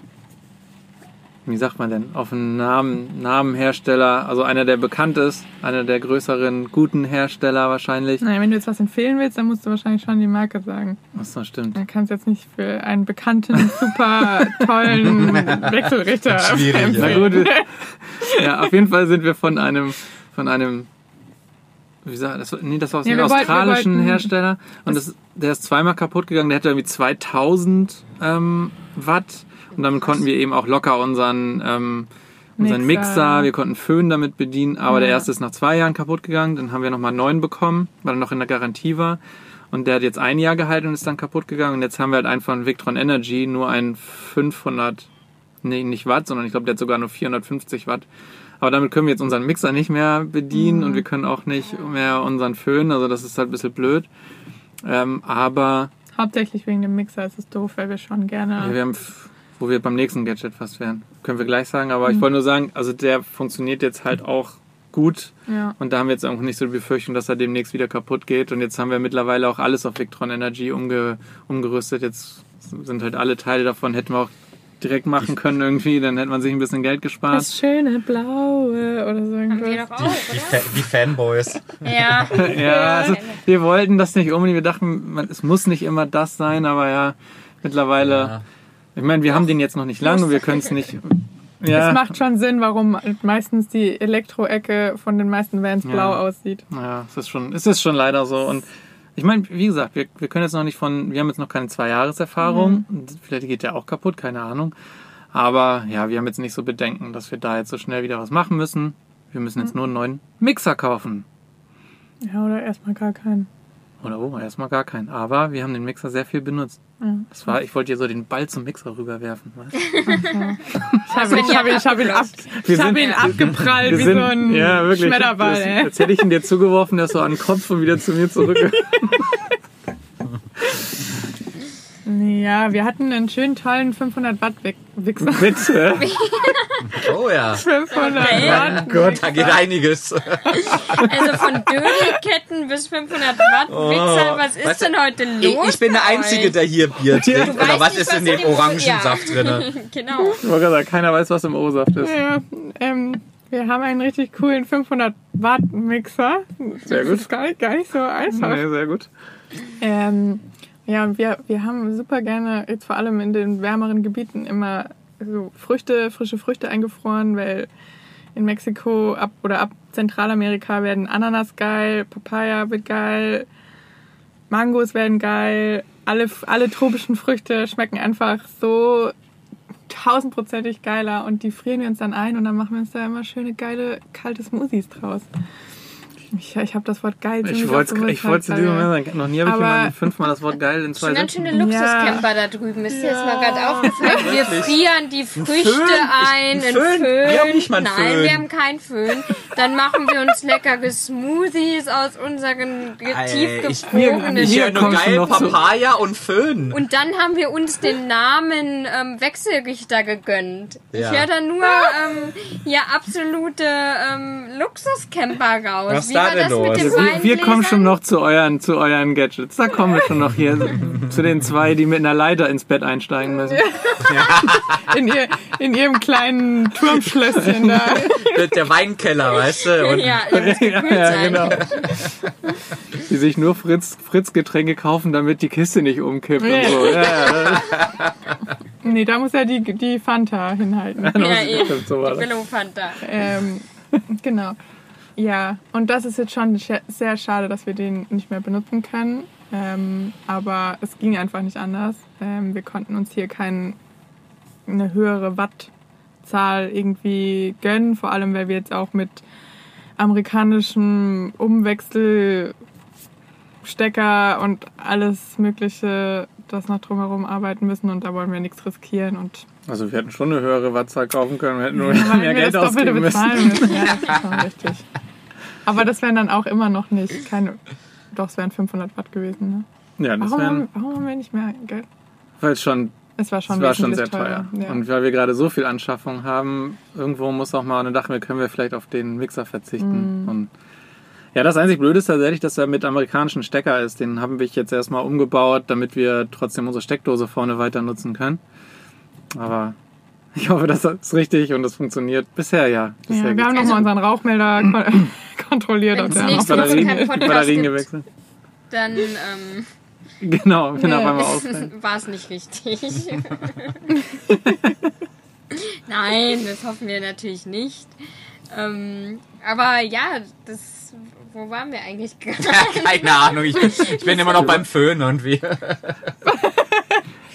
wie sagt man denn, auf einen Namen, Namenhersteller, also einer, der bekannt ist, einer der größeren, guten Hersteller wahrscheinlich. Naja, wenn du jetzt was empfehlen willst, dann musst du wahrscheinlich schon die Marke sagen. Achso, stimmt. Dann kannst du jetzt nicht für einen bekannten, super tollen Wechselrichter Schwierig, ja. Na empfehlen. gut. Ja, auf jeden Fall sind wir von einem, von einem, wie sagt das? Nee, das war aus Ja, einem australischen wollten- Hersteller. Und das, der ist zweimal kaputt gegangen. Der hatte irgendwie 2000 ähm, Watt. Und damit konnten wir eben auch locker unseren, ähm, unseren Mixer. Mixer. wir konnten Föhn damit bedienen. Aber der Ja. erste ist nach zwei Jahren kaputt gegangen. Dann haben wir nochmal einen neuen bekommen, weil er noch in der Garantie war. Und der hat jetzt ein Jahr gehalten und ist dann kaputt gegangen. Und jetzt haben wir halt einen von Victron Energy, nur ein 500, nee, nicht Watt, sondern ich glaube, der hat sogar nur 450 Watt. Aber damit können wir jetzt unseren Mixer nicht mehr bedienen und wir können auch nicht mehr unseren Föhn. Also das ist halt ein bisschen blöd. Ähm, aber Hauptsächlich wegen dem Mixer ist es doof, weil wir schon gerne. ja, wir haben, wo wir beim nächsten Gadget fast wären, können wir gleich sagen. Aber ich wollte nur sagen, also der funktioniert jetzt halt auch gut. Ja. Und da haben wir jetzt auch nicht so die Befürchtung, dass er demnächst wieder kaputt geht. Und jetzt haben wir mittlerweile auch alles auf Victron Energy umge umgerüstet. Jetzt sind halt alle Teile davon, hätten wir auch direkt machen können irgendwie. Dann hätte man sich ein bisschen Geld gespart. Das schöne Blaue oder so irgendwas. doch auch, Die, oder? Fa die Fanboys. Ja. Ja, also wir wollten das nicht unbedingt. Wir dachten, man, es muss nicht immer das sein, aber ja, mittlerweile. Ja. Ich meine, wir haben den jetzt noch nicht lange und wir können es nicht. Ja, Es macht schon Sinn, warum meistens die Elektro-Ecke von den meisten Vans Ja. blau aussieht. ja, es ist schon, es ist schon leider so. Und ich meine, wie gesagt, wir, wir können jetzt noch nicht von, wir haben jetzt noch keine zwei Jahreserfahrung. Und Vielleicht geht der auch kaputt, keine Ahnung. Aber ja, wir haben jetzt nicht so Bedenken, dass wir da jetzt so schnell wieder was machen müssen. Wir müssen jetzt nur einen neuen Mixer kaufen. Ja, oder erstmal gar keinen. Oder oh, erstmal gar keinen. Aber wir haben den Mixer sehr viel benutzt. Ja. Das war, ich wollte dir so den Ball zum Mixer rüberwerfen. Weißt? du? Ich habe ich hab, ihn- ich hab ihn, ab, ich hab sind- ihn abgeprallt Wir wie sind, so ein ja, wirklich, Schmetterball. Das, ey. als hätte ich ihn dir zugeworfen, der ist so an den Kopf und wieder zu mir zurück. Ja, wir hatten einen schönen, tollen 500 Watt Wichser. Bitte. Oh ja. 500 Okay. Watt. Gott. Da geht einiges. Also von Dödelketten bis 500 Watt Wichser, was ist Oh. Du, denn heute Ich, los? ich bin der Einzige, euch? der hier Bier trinkt. Du Oder weißt was nicht, ist in was dem in dem- Orangensaft Ja. drinne? Genau. Ich wollte gesagt, keiner weiß, was im O-Saft ist. Ja, ähm, wir haben einen richtig coolen 500 Watt Mixer. Sehr gut. Das ist gar nicht, gar nicht so einfach. Nee, sehr gut. Ähm, ja, wir, wir haben super gerne, jetzt vor allem in den wärmeren Gebieten, immer so Früchte, frische Früchte eingefroren, weil in Mexiko ab oder ab Zentralamerika werden Ananas geil, Papaya wird geil, Mangos werden geil, alle, alle tropischen Früchte schmecken einfach so tausendprozentig geiler und die frieren wir uns dann ein und dann machen wir uns da immer schöne geile kalte Smoothies draus. Ich, ich habe das Wort geil Ich wollte oft ich zu diesem Moment sagen, noch nie habe ich jemanden fünfmal das Wort geil in zwei Schon ganz Sätzen. schöne Luxuscamper da drüben. Ist dir jetzt mal gerade aufgefallen? Wir frieren die Früchte Föhn? ein, in ein Föhn? Föhn. Wir haben nicht mal einen Nein, Föhn. wir haben keinen Föhn. Dann machen wir uns leckere Smoothies aus unseren tiefgefrorenen Hier nur geil Papaya und Föhn. Und dann haben wir uns den Namen ähm, Wechselrichter gegönnt. Ja. Ich höre da nur ähm, hier absolute ähm, Luxuscamper raus. Was da war denn das los? mit dem Wir, wir kommen schon noch zu euren, zu euren Gadgets. Da kommen wir schon noch hier zu den zwei, die mit einer Leiter ins Bett einsteigen müssen. in, ihr, in ihrem kleinen Turmschlösschen da. Der- Der Weinkeller, weißt du? Und Ja, Ja, ja, genau. Die sich nur Fritz, Fritz Getränke kaufen, damit die Kiste nicht umkippt und so. Ja, ja, Nee, da muss ja die, die Fanta hinhalten. Ja, war Die. Billo Fanta. Ähm, genau. Ja, und das ist jetzt schon sehr schade, dass wir den nicht mehr benutzen können. Ähm, aber es ging einfach nicht anders. Ähm, wir konnten uns hier keine höhere Wattzahl irgendwie gönnen, vor allem weil wir jetzt auch mit amerikanischem Umwechselstecker und alles Mögliche das noch drumherum arbeiten müssen und da wollen wir nichts riskieren und Also wir hätten schon eine höhere Wattzahl kaufen können, wir hätten nur weil mehr Geld ausgeben müssen. müssen. Ja, das ist schon richtig. Aber das wären dann auch immer noch nicht keine. Doch, es wären 500 Watt gewesen. Ne? Ja, das Warum, wären, haben, warum haben wir nicht mehr Geld? weil es schon, Es war schon, es war schon sehr wesentlich teuer. Ja. Und weil wir gerade so viel Anschaffung haben, irgendwo muss auch mal, und dann dachten wir, können wir vielleicht auf den Mixer verzichten. Mhm. Und ja, das einzig Blöde ist tatsächlich, dass er mit amerikanischen Stecker ist. Den haben wir jetzt erstmal umgebaut, damit wir trotzdem unsere Steckdose vorne weiter nutzen können. Aber ich hoffe, das ist richtig und das funktioniert. Bisher ja. Bisher ja, wir haben nochmal unseren Rauchmelder kon kontrolliert. ob Wenn's der noch nächste Woche Batterien, keinen Podcast Batterien gibt. gewechselt. Dann ähm, Genau, wenn auf einmal auffällt. war es nicht richtig. Nein, das hoffen wir natürlich nicht. Ähm, aber ja, das. Wo waren wir eigentlich gerade? Keine Ahnung, ich bin, ich bin immer noch beim Föhn und wir.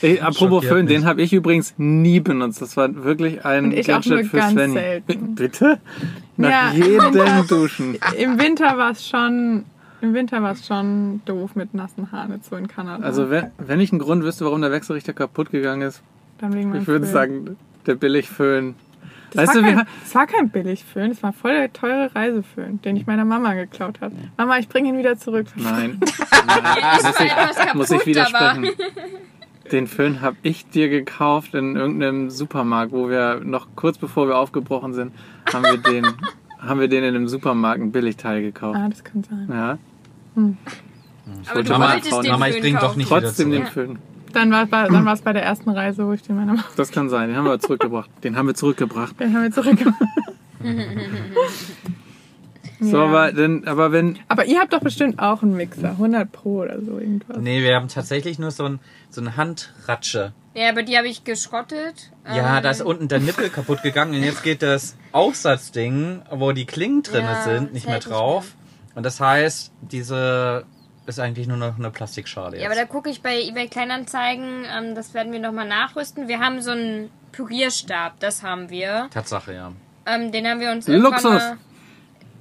Ey, apropos Schockiert Föhn, den habe ich übrigens nie benutzt. Das war wirklich ein ich nur für. B- Bitte? Nach Ja. jedem Duschen. Im Winter war es schon. Im Winter war es schon doof mit nassen Haaren jetzt so in Kanada. Also wenn, wenn ich einen Grund wüsste, warum der Wechselrichter kaputt gegangen ist, Dann wegen meinem ich würde Föhn. sagen, der Billigföhn. Das, Weißt war du, kein, das war kein Billigföhn, das war voll der teure Reiseföhn, den ich meiner Mama geklaut habe. Mama, ich bringe ihn wieder zurück. nein, Ist muss ich, muss ich widersprechen. Den Föhn habe ich dir gekauft in irgendeinem Supermarkt, wo wir noch kurz bevor wir aufgebrochen sind, haben wir den, haben wir den in einem Supermarkt ein Billigteil gekauft. Ah, das kann sein. Ja. aber du Mama, den Mama, ich bring doch nicht Trotzdem den. Föhn. Dann war es bei, dann war's bei der ersten Reise, wo ich den meiner Mama. Das kann sein. Den haben wir zurückgebracht. Den haben wir zurückgebracht. Den haben wir zurückgemacht. So, Ja. aber, denn, aber wenn. Aber ihr habt doch bestimmt auch einen Mixer, 100 Pro oder so irgendwas. Nee, wir haben tatsächlich nur so ein, so eine Handratsche. Ja, aber die habe ich geschrottet. Ja, Ähm, da ist unten der Nippel kaputt gegangen und jetzt geht das Aufsatzding, wo die Klingen drin Ja, sind, nicht mehr nicht drauf. Und das heißt, diese ist eigentlich nur noch eine Plastikschale Ja, aber da jetzt. gucke ich bei eBay Kleinanzeigen, ähm, das werden wir nochmal nachrüsten. Wir haben so einen Pürierstab, das haben wir. Tatsache, ja. Ähm, den haben wir uns Luxus.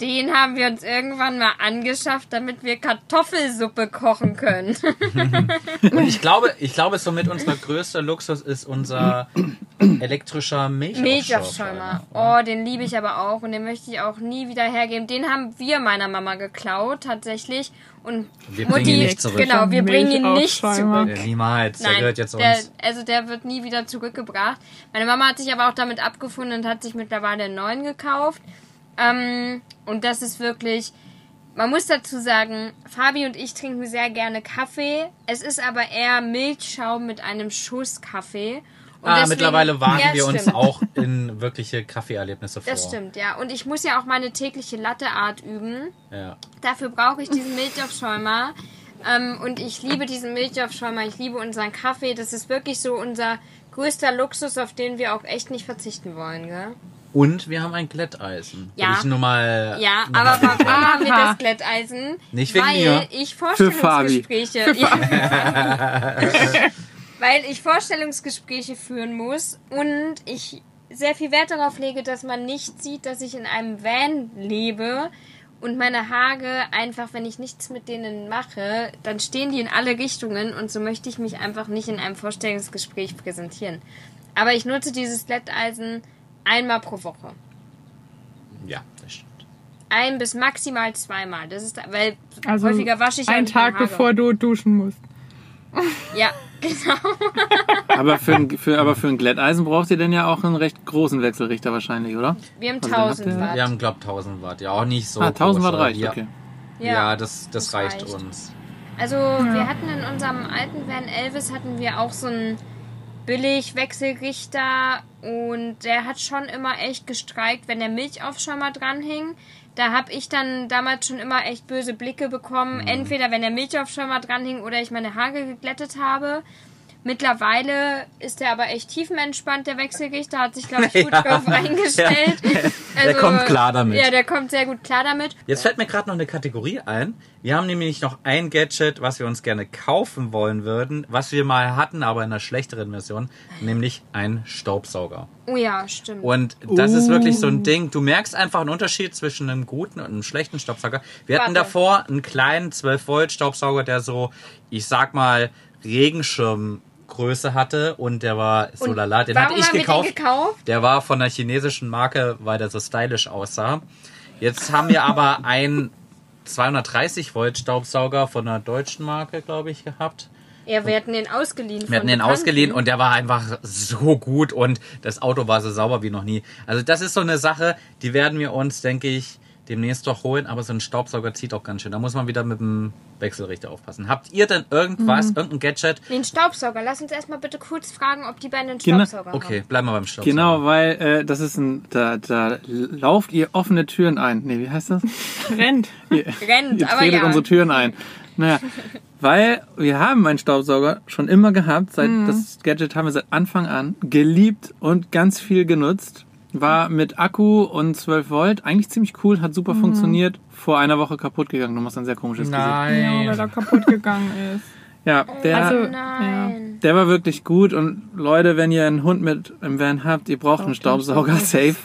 Den haben wir uns irgendwann mal angeschafft, damit wir Kartoffelsuppe kochen können. Und ich glaube, ich glaube, somit unser größter Luxus ist unser elektrischer Milchaufschäumer. Milchaufschäumer. Oh, den liebe ich aber auch und den möchte ich auch nie wieder hergeben. Den haben wir meiner Mama geklaut, tatsächlich. Und Wir bringen ihn nicht zurück. Genau, wir bringen ihn nicht zurück. Ja, niemals, der Nein, gehört jetzt der, uns. also der wird nie wieder zurückgebracht. Meine Mama hat sich aber auch damit abgefunden und hat sich mittlerweile einen neuen gekauft. Ähm, und das ist wirklich, man muss dazu sagen, Fabi und ich trinken sehr gerne Kaffee. Es ist aber eher Milchschaum mit einem Schuss Kaffee. Und Ah, deswegen- mittlerweile wagen Ja, wir uns stimmt. auch in wirkliche Kaffeeerlebnisse vor. Das stimmt, ja. Und ich muss ja auch meine tägliche Latteart üben. Ja. Dafür brauche ich diesen Milchaufschäumer. Ähm, und ich liebe diesen Milchaufschäumer. Ich liebe unseren Kaffee. Das ist wirklich so unser größter Luxus, auf den wir auch echt nicht verzichten wollen, gell? Und wir haben ein Glätteisen. Ja. Ich nur mal. Ja, aber warum haben wir das Glätteisen? Nicht wegen Weil mir. ich Für Fabi. Vorstellungsgespräche. Ja. Weil ich Vorstellungsgespräche führen muss und ich sehr viel Wert darauf lege, dass man nicht sieht, dass ich in einem Van lebe und meine Haare einfach, wenn ich nichts mit denen mache, dann stehen die in alle Richtungen und so möchte ich mich einfach nicht in einem Vorstellungsgespräch präsentieren. Aber ich nutze dieses Glätteisen einmal pro Woche. Ja, das stimmt. Ein bis maximal zweimal. Das ist, weil Also häufiger wasche ich ja einen Tag bevor du duschen musst. Ja, genau. Aber für, ein, für, aber für ein Glätteisen braucht ihr denn ja auch einen recht großen Wechselrichter wahrscheinlich, oder? Wir haben Also dann habt 1000 ihr- Watt. Wir haben, glaub 1000 Watt. Ja, auch nicht so. ah, 1000 Watt reicht, ja. okay. Ja, das, das, das reicht, reicht. uns. Also wir hatten in unserem alten Van Elvis hatten wir auch so einen billig Wechselrichter und der hat schon immer echt gestreikt, wenn der Milchaufschäumer dran hing. Da habe ich dann damals schon immer echt böse Blicke bekommen. Entweder wenn der Milchaufschäumer dran hing oder ich meine Haare geglättet habe. Mittlerweile ist der aber echt tiefenentspannt, der Wechselrichter, hat sich, glaube ich, gut Ja. drauf eingestellt. Also, kommt klar damit. Ja, der kommt sehr gut klar damit. Jetzt fällt mir gerade noch eine Kategorie ein. Wir haben nämlich noch ein Gadget, was wir uns gerne kaufen wollen würden, was wir mal hatten, aber in einer schlechteren Version, nämlich ein Staubsauger. Oh ja, stimmt. Und das ist wirklich so Uh. ein Ding. Du merkst einfach einen Unterschied zwischen einem guten und einem schlechten Staubsauger. Wir hatten Warte. davor einen kleinen 12 Volt Staubsauger, der so, ich sag mal, Regenschirmgröße hatte und der war so Und lala. Den hatte ich gekauft. den gekauft? Der war von einer chinesischen Marke, weil der so stylisch aussah. Jetzt haben wir aber einen 230 Volt Staubsauger von einer deutschen Marke, glaube ich, gehabt. Ja, wir hatten den ausgeliehen. Wir hatten den ausgeliehen und der war einfach so gut und das Auto war so sauber wie noch nie. Also das ist so eine Sache, die werden wir uns, denke ich, demnächst doch holen, aber so ein Staubsauger zieht auch ganz schön. Da muss man wieder mit dem Wechselrichter aufpassen. Habt ihr denn irgendwas, Mhm. irgendein Gadget? Den Staubsauger. Lass uns erstmal bitte kurz fragen, ob die beiden einen Genau. Staubsauger Okay, bleiben wir beim Staubsauger. Genau, weil äh, das ist ein, da, da lauft ihr offene Türen ein. Nee, wie heißt das? Rennt. Ihr, haben. Rennt, ihr aber tretet ja. unsere Türen ein. Naja, weil wir haben einen Staubsauger schon immer gehabt. Seit, Das Gadget haben wir seit Anfang an geliebt und ganz viel genutzt. War mit Akku und 12 Volt eigentlich ziemlich cool, hat super funktioniert. Vor einer Woche kaputt gegangen. Du machst ein sehr komisches Gesicht. Ja, weil Nein. er kaputt gegangen ist. Ja, der, Also- Nein. der war wirklich gut. Und Leute, wenn ihr einen Hund mit im Van habt, ihr braucht einen Staubsauger safe.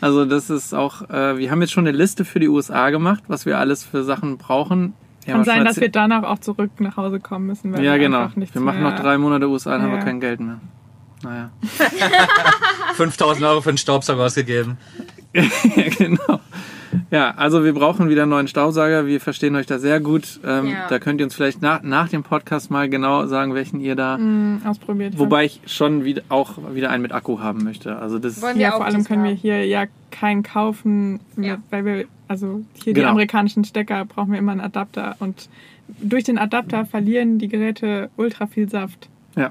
Also das ist auch, äh, wir haben jetzt schon eine Liste für die USA gemacht, was wir alles für Sachen brauchen. Haben Kann sein, dass wir danach auch zurück nach Hause kommen müssen. Weil Ja, wir genau. Wir machen mehr- noch drei Monate USA, dann haben wir Ja. kein Geld mehr. Naja. 5000 Euro für einen Staubsauger ausgegeben. ja, genau. Ja, also wir brauchen wieder einen neuen Staubsauger. Wir verstehen euch da sehr gut. Ähm, Ja. Da könnt ihr uns vielleicht nach, nach dem Podcast mal genau sagen, welchen ihr da. Mm, ausprobiert haben. Wobei ich schon wieder, auch wieder einen mit Akku haben möchte. Also das Wollen wir ja, vor allem können wir hier ja keinen kaufen, mit, Ja. weil wir, also hier Genau. die amerikanischen Stecker brauchen wir immer einen Adapter und durch den Adapter verlieren die Geräte ultra viel Saft. ja.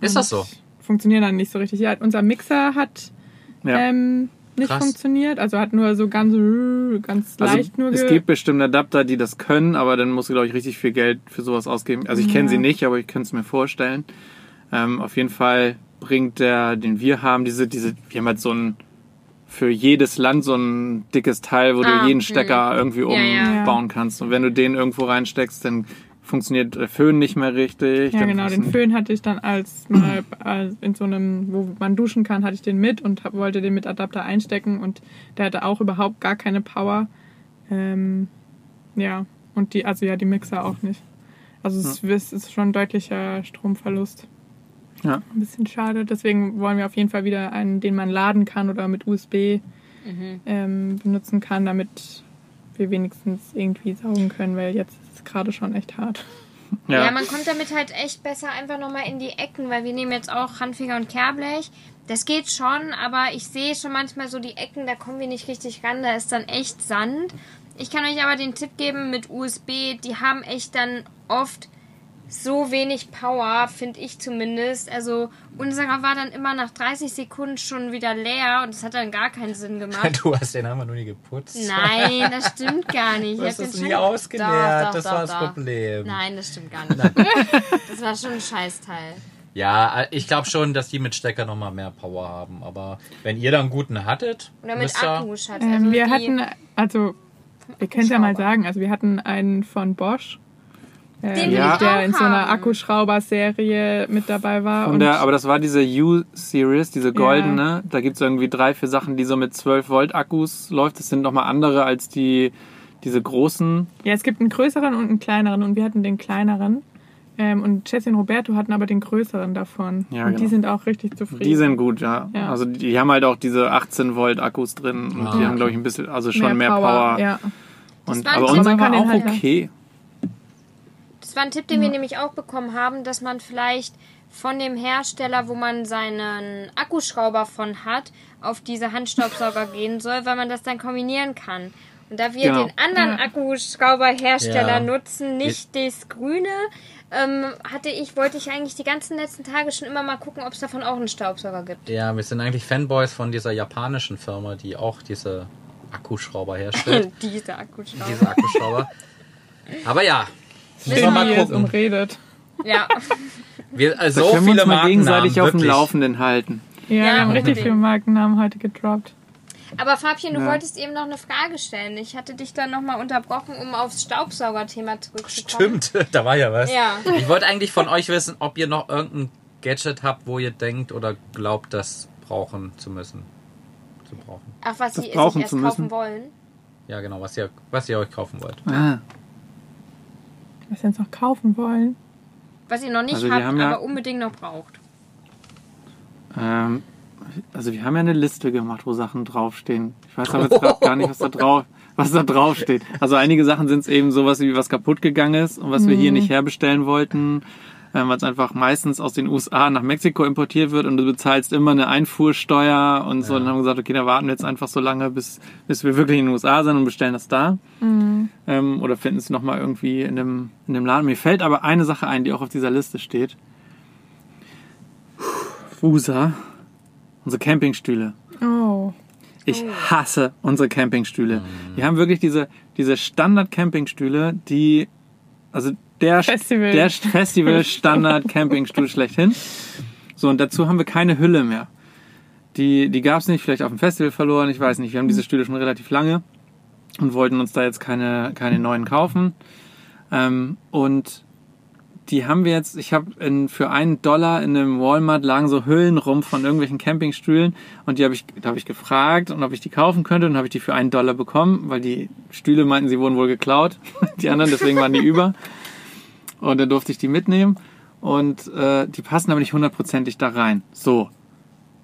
Ist das so? Funktionieren dann nicht so richtig. Ja, unser Mixer hat ja. ähm, nicht Krass. funktioniert, also hat nur so ganz, ganz Also leicht nur es gibt bestimmt Adapter, die das können, aber dann musst du, glaube ich, richtig viel Geld für sowas ausgeben. Also ich kenne Ja. sie nicht, aber ich könnte es mir vorstellen. Ähm, auf jeden Fall bringt der, den wir haben, diese, diese, wir haben halt so ein für jedes Land so ein dickes Teil, wo Ah, du jeden. Stecker irgendwie Ja, ja. umbauen kannst. Und wenn du den irgendwo reinsteckst, dann funktioniert der Föhn nicht mehr richtig. Ja, dann genau, den Föhn hatte ich dann als mal als in so einem, wo man duschen kann, hatte ich den mit und hab, wollte den mit Adapter einstecken und der hatte auch überhaupt gar keine Power. Ähm, ja, und die, also ja, die Mixer auch nicht. Also es, es ist schon ein deutlicher Stromverlust. Ja. Ein bisschen schade. Deswegen wollen wir auf jeden Fall wieder einen, den man laden kann oder mit USB Mhm. ähm, benutzen kann, damit wir wenigstens irgendwie saugen können, weil jetzt ist gerade schon echt hart. Ja. Ja. man kommt damit halt echt besser einfach nochmal in die Ecken, weil wir nehmen jetzt auch Handfeger und Kehrblech. Das geht schon, aber ich sehe schon manchmal so die Ecken, da kommen wir nicht richtig ran, da ist dann echt Sand. Ich kann euch aber den Tipp geben mit USB, die haben echt dann oft so wenig Power, finde ich zumindest. Also unserer war dann immer nach 30 Sekunden schon wieder leer und das hat dann gar keinen Sinn gemacht. Du hast den einfach nur nie geputzt. Nein, das stimmt gar nicht. Du hast es den nie ausgeleert. Doch, doch, das doch, war das. Problem. Nein, das stimmt gar nicht. Das war schon ein Scheißteil. Ja, ich glaube schon, dass die mit Stecker nochmal mehr Power haben. Aber wenn ihr da einen guten hattet, Oder mit müsst ihr- Akku, Schatz. Ähm, Also wir die- hatten, also, wir können es ja mal sagen, also wir hatten einen von Bosch, Den ich der auch in so einer haben. Akkuschrauber-Serie mit dabei war. Und der, aber das war diese U-Series, diese goldene. Da gibt's irgendwie drei, vier Sachen, die so mit 12 Volt Akkus läuft. Das sind nochmal andere als die, diese großen. ja, es gibt einen größeren und einen kleineren und wir hatten den kleineren. Ähm, und Jessie und Roberto hatten aber den größeren davon. Ja, und genau. die sind auch richtig zufrieden. Die sind gut, ja. Ja. Also die, die haben halt auch diese 18 Volt Akkus drin und Ah. die haben, glaube ich, ein bisschen, also schon mehr, Power. Ja. Und, aber unser war auch halt- okay. Das war ein Tipp, den wir nämlich auch bekommen haben, dass man vielleicht von dem Hersteller, wo man seinen Akkuschrauber von hat, auf diese Handstaubsauger gehen soll, weil man das dann kombinieren kann. Und da wir Genau. den anderen. Akkuschrauberhersteller Ja. nutzen, nicht das grüne, ähm, hatte ich, wollte ich eigentlich die ganzen letzten Tage schon immer mal gucken, ob es davon auch einen Staubsauger gibt. Ja, wir sind eigentlich Fanboys von dieser japanischen Firma, die auch diese Akkuschrauber herstellt. Diese Akkuschrauber. diese Akkuschrauber. Aber ja, Schön, mal wie ihr es gucken. umredet. Ja. Wir, Da so können wir viele uns mal Markennamen, gegenseitig auf dem. Laufenden halten. Ja, Ja, wir haben richtig viele Markennamen heute gedroppt. Aber Fabchen, du Ja. wolltest eben noch eine Frage stellen. Ich hatte dich dann nochmal unterbrochen, um aufs Staubsaugerthema zurückzukommen. Stimmt, da war ja was. Ja. Ich wollte eigentlich von euch wissen, ob ihr noch irgendein Gadget habt, wo ihr denkt oder glaubt, das brauchen zu müssen. Zu brauchen. Ach, was Das sie brauchen sich erst kaufen müssen. wollen. Ja, genau, was ihr, was ihr euch kaufen wollt. Ah. Was wir jetzt noch kaufen wollen. Was ihr noch nicht Also habt, ja- aber unbedingt noch braucht. Ähm, also wir haben ja eine Liste gemacht, wo Sachen draufstehen. Ich weiß aber jetzt gerade gar nicht, was da drauf, was da draufsteht. Also einige Sachen sind es eben sowas wie was kaputt gegangen ist und was wir hier nicht herbestellen wollten. Weil es einfach meistens aus den USA nach Mexiko importiert wird und du bezahlst immer eine Einfuhrsteuer und so. Ja. Dann haben gesagt, okay, dann warten wir jetzt einfach so lange, bis, bis wir wirklich in den USA sind und bestellen das da. Ähm, oder finden es nochmal irgendwie in dem, in dem Laden. Mir fällt aber eine Sache ein, die auch auf dieser Liste steht. Fusa. Unsere Campingstühle. Oh. Ich hasse unsere Campingstühle. Wir haben wirklich diese, diese Standard-Campingstühle, die, also der, Festival. der Festival-Standard-Campingstuhl schlechthin. So, und dazu haben wir keine Hülle mehr. Die, die gab es nicht, vielleicht auf dem Festival verloren, ich weiß nicht. Wir haben diese Stühle schon relativ lange und wollten uns da jetzt keine, keine neuen kaufen. Ähm, und die haben wir jetzt, ich habe für einen Dollar in einem Walmart lagen so Hüllen rum von irgendwelchen Campingstühlen und die habe ich, da habe ich gefragt und ob ich die kaufen könnte und habe ich die für einen Dollar bekommen, weil die Stühle meinten, sie wurden wohl geklaut, die anderen, deswegen waren die über und dann durfte ich die mitnehmen und äh, die passen aber nicht hundertprozentig da rein. So,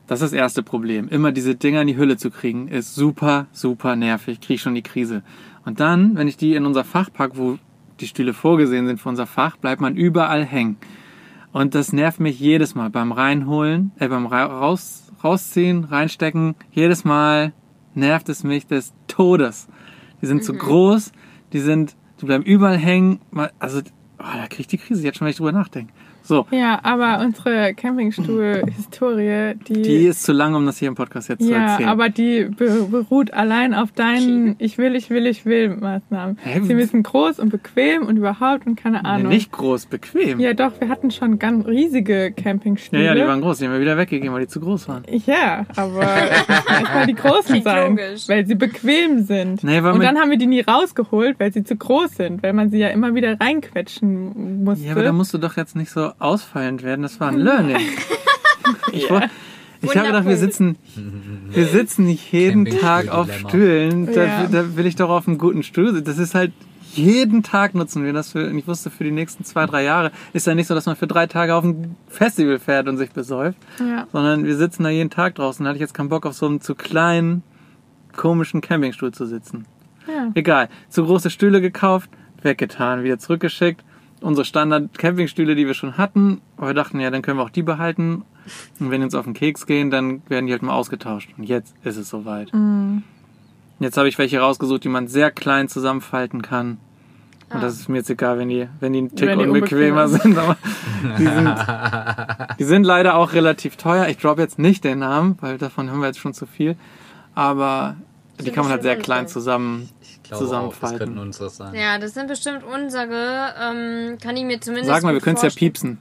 das ist das erste Problem. Immer diese Dinger in die Hülle zu kriegen, ist super, super nervig. Krieg schon die Krise. Und dann, wenn ich die in unser Fach pack, wo die Stühle vorgesehen sind für unser Fach, bleibt man überall hängen. Und das nervt mich jedes Mal beim Reinholen, äh, beim Ra raus, rausziehen, reinstecken. Jedes Mal nervt es mich des Todes. Die sind zu groß, die sind, die bleiben überall hängen. Also, oh, da krieg ich die Krise jetzt schon, wenn ich drüber nachdenke. So, Ja, aber unsere Campingstuhl-Historie, die, die ist zu lang, um das hier im Podcast jetzt zu ja, erzählen. aber die be beruht allein auf deinen Ich will, ich will, ich will Maßnahmen. Hä? Sie müssen groß und bequem und überhaupt und keine Nee, Ahnung. nicht groß, bequem. Ja, doch, wir hatten schon ganz riesige Ja, Campingstühle. ja, die waren groß, die haben wir wieder weggegeben, weil die zu groß waren. Ja, aber soll die großen sein, logisch. weil sie bequem sind. Nee, weil und dann haben wir die nie rausgeholt, weil sie zu groß sind, weil man sie ja immer wieder reinquetschen musste. Ja, aber da musst du doch jetzt nicht so ausfallend werden. Das war ein Learning. Ich, woll- ich habe gedacht, wir sitzen, wir sitzen nicht jeden Tag auf. Stühlen. Da, Ja. da will ich doch auf einem guten Stuhl sitzen. Das ist halt jeden Tag nutzen wir das für, und ich wusste, für die nächsten zwei, drei Jahre ist ja nicht so, dass man für drei Tage auf ein Festival fährt und sich besäuft, ja. sondern wir sitzen da jeden Tag draußen. Da hatte ich jetzt keinen Bock auf so einem zu kleinen, komischen Campingstuhl zu sitzen. Ja. Egal. Zu große Stühle gekauft, weggetan, wieder zurückgeschickt. Unsere Standard-Campingstühle, die wir schon hatten, aber wir dachten, ja, dann können wir auch die behalten. Und wenn die uns auf den Keks gehen, dann werden die halt mal ausgetauscht. Und jetzt ist es soweit. Mhm. Jetzt habe ich welche rausgesucht, die man sehr klein zusammenfalten kann. Und das ist mir jetzt egal, wenn die, wenn die einen Tick die unbequemer unbequem sind. Aber die sind, die sind leider auch relativ teuer. Ich droppe jetzt nicht den Namen, weil davon haben wir jetzt schon zu viel. Aber die kann man halt sehr klein unsere. zusammen Glaube auch, das zusammenfalten. könnten unsere sein. Ja, das sind bestimmt unsere. Ähm, kann ich mir zumindest. Sag mal, wir können es ja piepsen.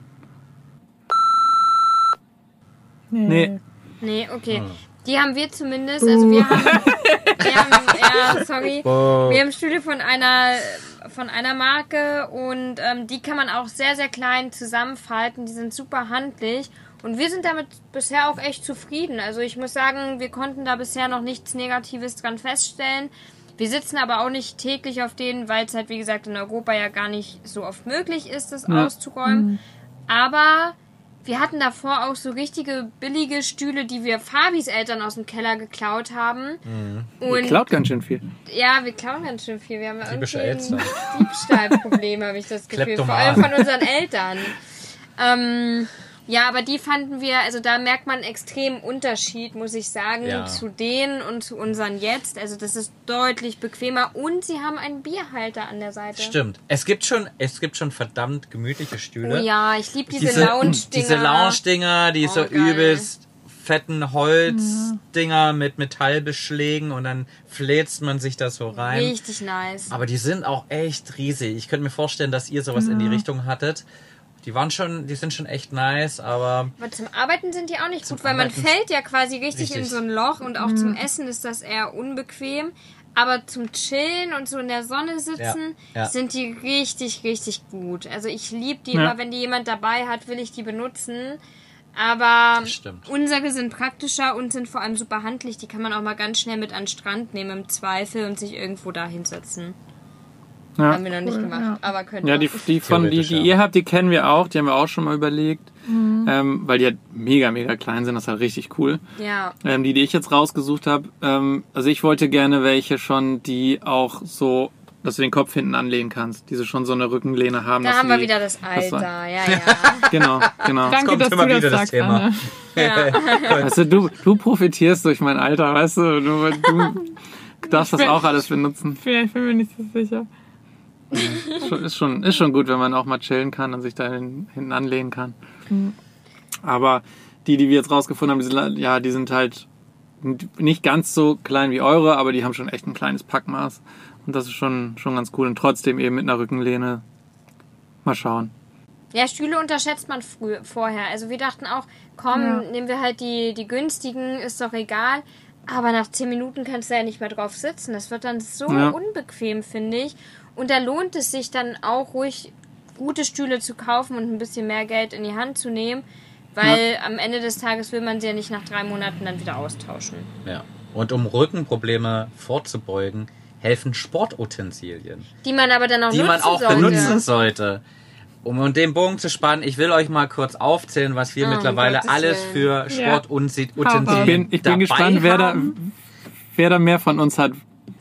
Nee. Nee. Nee, okay. Die haben wir zumindest. Also wir haben. wir haben ja, sorry. Wir haben Stühle von einer von einer Marke und ähm, die kann man auch sehr, sehr klein zusammenfalten. Die sind super handlich. Und wir sind damit bisher auch echt zufrieden. Also ich muss sagen, wir konnten da bisher noch nichts Negatives dran feststellen. Wir sitzen aber auch nicht täglich auf denen, weil es halt, wie gesagt, in Europa ja gar nicht so oft möglich ist, das Ja. auszuräumen. Aber wir hatten davor auch so richtige billige Stühle, die wir Fabis Eltern aus dem Keller geklaut haben. Ihr Und klaut ganz schön viel. ja, wir klauen ganz schön viel. Wir haben ja Typische irgendwie ein. Diebstahlproblem, habe ich das Gefühl. Vor allem von unseren Eltern. Ähm, ja, aber die fanden wir, also da merkt man einen extremen Unterschied, muss ich sagen, Ja. zu denen und zu unseren jetzt. Also das ist deutlich bequemer und sie haben einen Bierhalter an der Seite. Stimmt. Es gibt schon, es gibt schon verdammt gemütliche Oh Stühle. ja, ich liebe diese, diese Lounge-Dinger. Diese Lounge-Dinger, die Oh, so geil. übelst fetten Holzdinger mit Metallbeschlägen und dann fläzt man sich das so rein. Richtig nice. Aber die sind auch echt riesig. Ich könnte mir vorstellen, dass ihr sowas in die Richtung hattet. Die waren schon, die sind schon echt nice, aber Aber zum Arbeiten sind die auch nicht gut, weil man Arbeiten- fällt ja quasi richtig, in Richtig. so ein Loch und auch zum Essen ist das eher unbequem. Aber zum Chillen und so in der Sonne sitzen, Ja, ja. sind die richtig, richtig gut. Also ich liebe die Ja. immer, wenn die jemand dabei hat, will ich die benutzen. Aber unsere sind praktischer und sind vor allem super handlich. Die kann man auch mal ganz schnell mit an den Strand nehmen im Zweifel und sich irgendwo da hinsetzen. Ja, Haben wir noch nicht Cool, gemacht, ja. aber können ja wir. die, die von die, die ja. ihr habt, die kennen wir auch. Die haben wir auch schon mal überlegt. Ähm, weil die halt mega, mega klein sind. Das ist halt richtig cool. ja. Ähm, die, die ich jetzt rausgesucht habe, ähm, also ich wollte gerne welche schon, die auch so dass du den Kopf hinten anlehnen kannst, die so schon so eine Rückenlehne haben. Da haben wir die- wieder das das Alter. Ja, ja. Genau, genau. Danke, kommt dass immer du das wieder das sagst, Thema. Anne. ja. Weißt du, du, du profitierst durch mein Alter, weißt du? Du, du darfst das auch alles benutzen. Vielleicht bin ich mir nicht so sicher. Ist schon- Ist schon, gut, wenn man auch mal chillen kann und sich da hin- hinten anlehnen kann. Aber die, die wir jetzt rausgefunden haben, die sind, ja, die sind halt nicht ganz so klein wie eure, aber die haben schon echt ein kleines Packmaß. Und das ist schon, schon ganz cool. Und trotzdem eben mit einer Rückenlehne. Mal schauen. Ja, Stühle unterschätzt man früh, vorher. Also wir dachten auch, komm, Ja. nehmen wir halt die, die günstigen, ist doch egal. Aber nach 10 Minuten kannst du ja nicht mehr drauf sitzen. Das wird dann so Ja. unbequem, finde ich. Und da lohnt es sich dann auch ruhig, gute Stühle zu kaufen und ein bisschen mehr Geld in die Hand zu nehmen. Weil am Ende des Tages will man sie ja nicht nach drei Monaten dann wieder austauschen. Ja. Und um Rückenprobleme vorzubeugen, helfen Sportutensilien, Die man aber dann auch die nutzen man auch sollte. benutzen sollte. Um den Bogen zu spannen, ich will euch mal kurz aufzählen, was wir Oh, mittlerweile Gottes alles für Ja. Sportutensilien Ich bin, ich bin gespannt, wer da, wer da mehr von uns hat.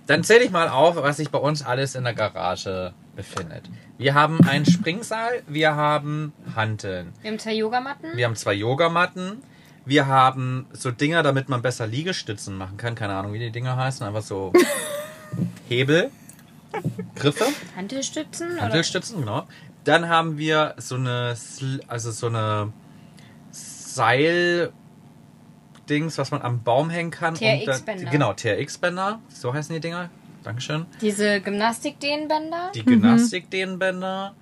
Dann zähle ich mal auf, was sich bei uns alles in der Garage befindet. Wir haben einen Springsaal, wir haben Hanteln, Wir haben zwei Yogamatten. wir haben zwei Yogamatten, wir haben so Dinger, damit man besser Liegestützen machen kann. Keine Ahnung, wie die Dinger heißen, einfach so Hebel, Griffe, Hantelstützen? Oder? Hantelstützen, genau. Dann haben wir so eine, also so eine Seil Dings, was man am Baum hängen kann. TRX-Bänder. Genau, TRX-Bänder, so heißen die Dinger. Dankeschön. Diese Gymnastikdehnbänder. Die Gymnastikdehnbänder.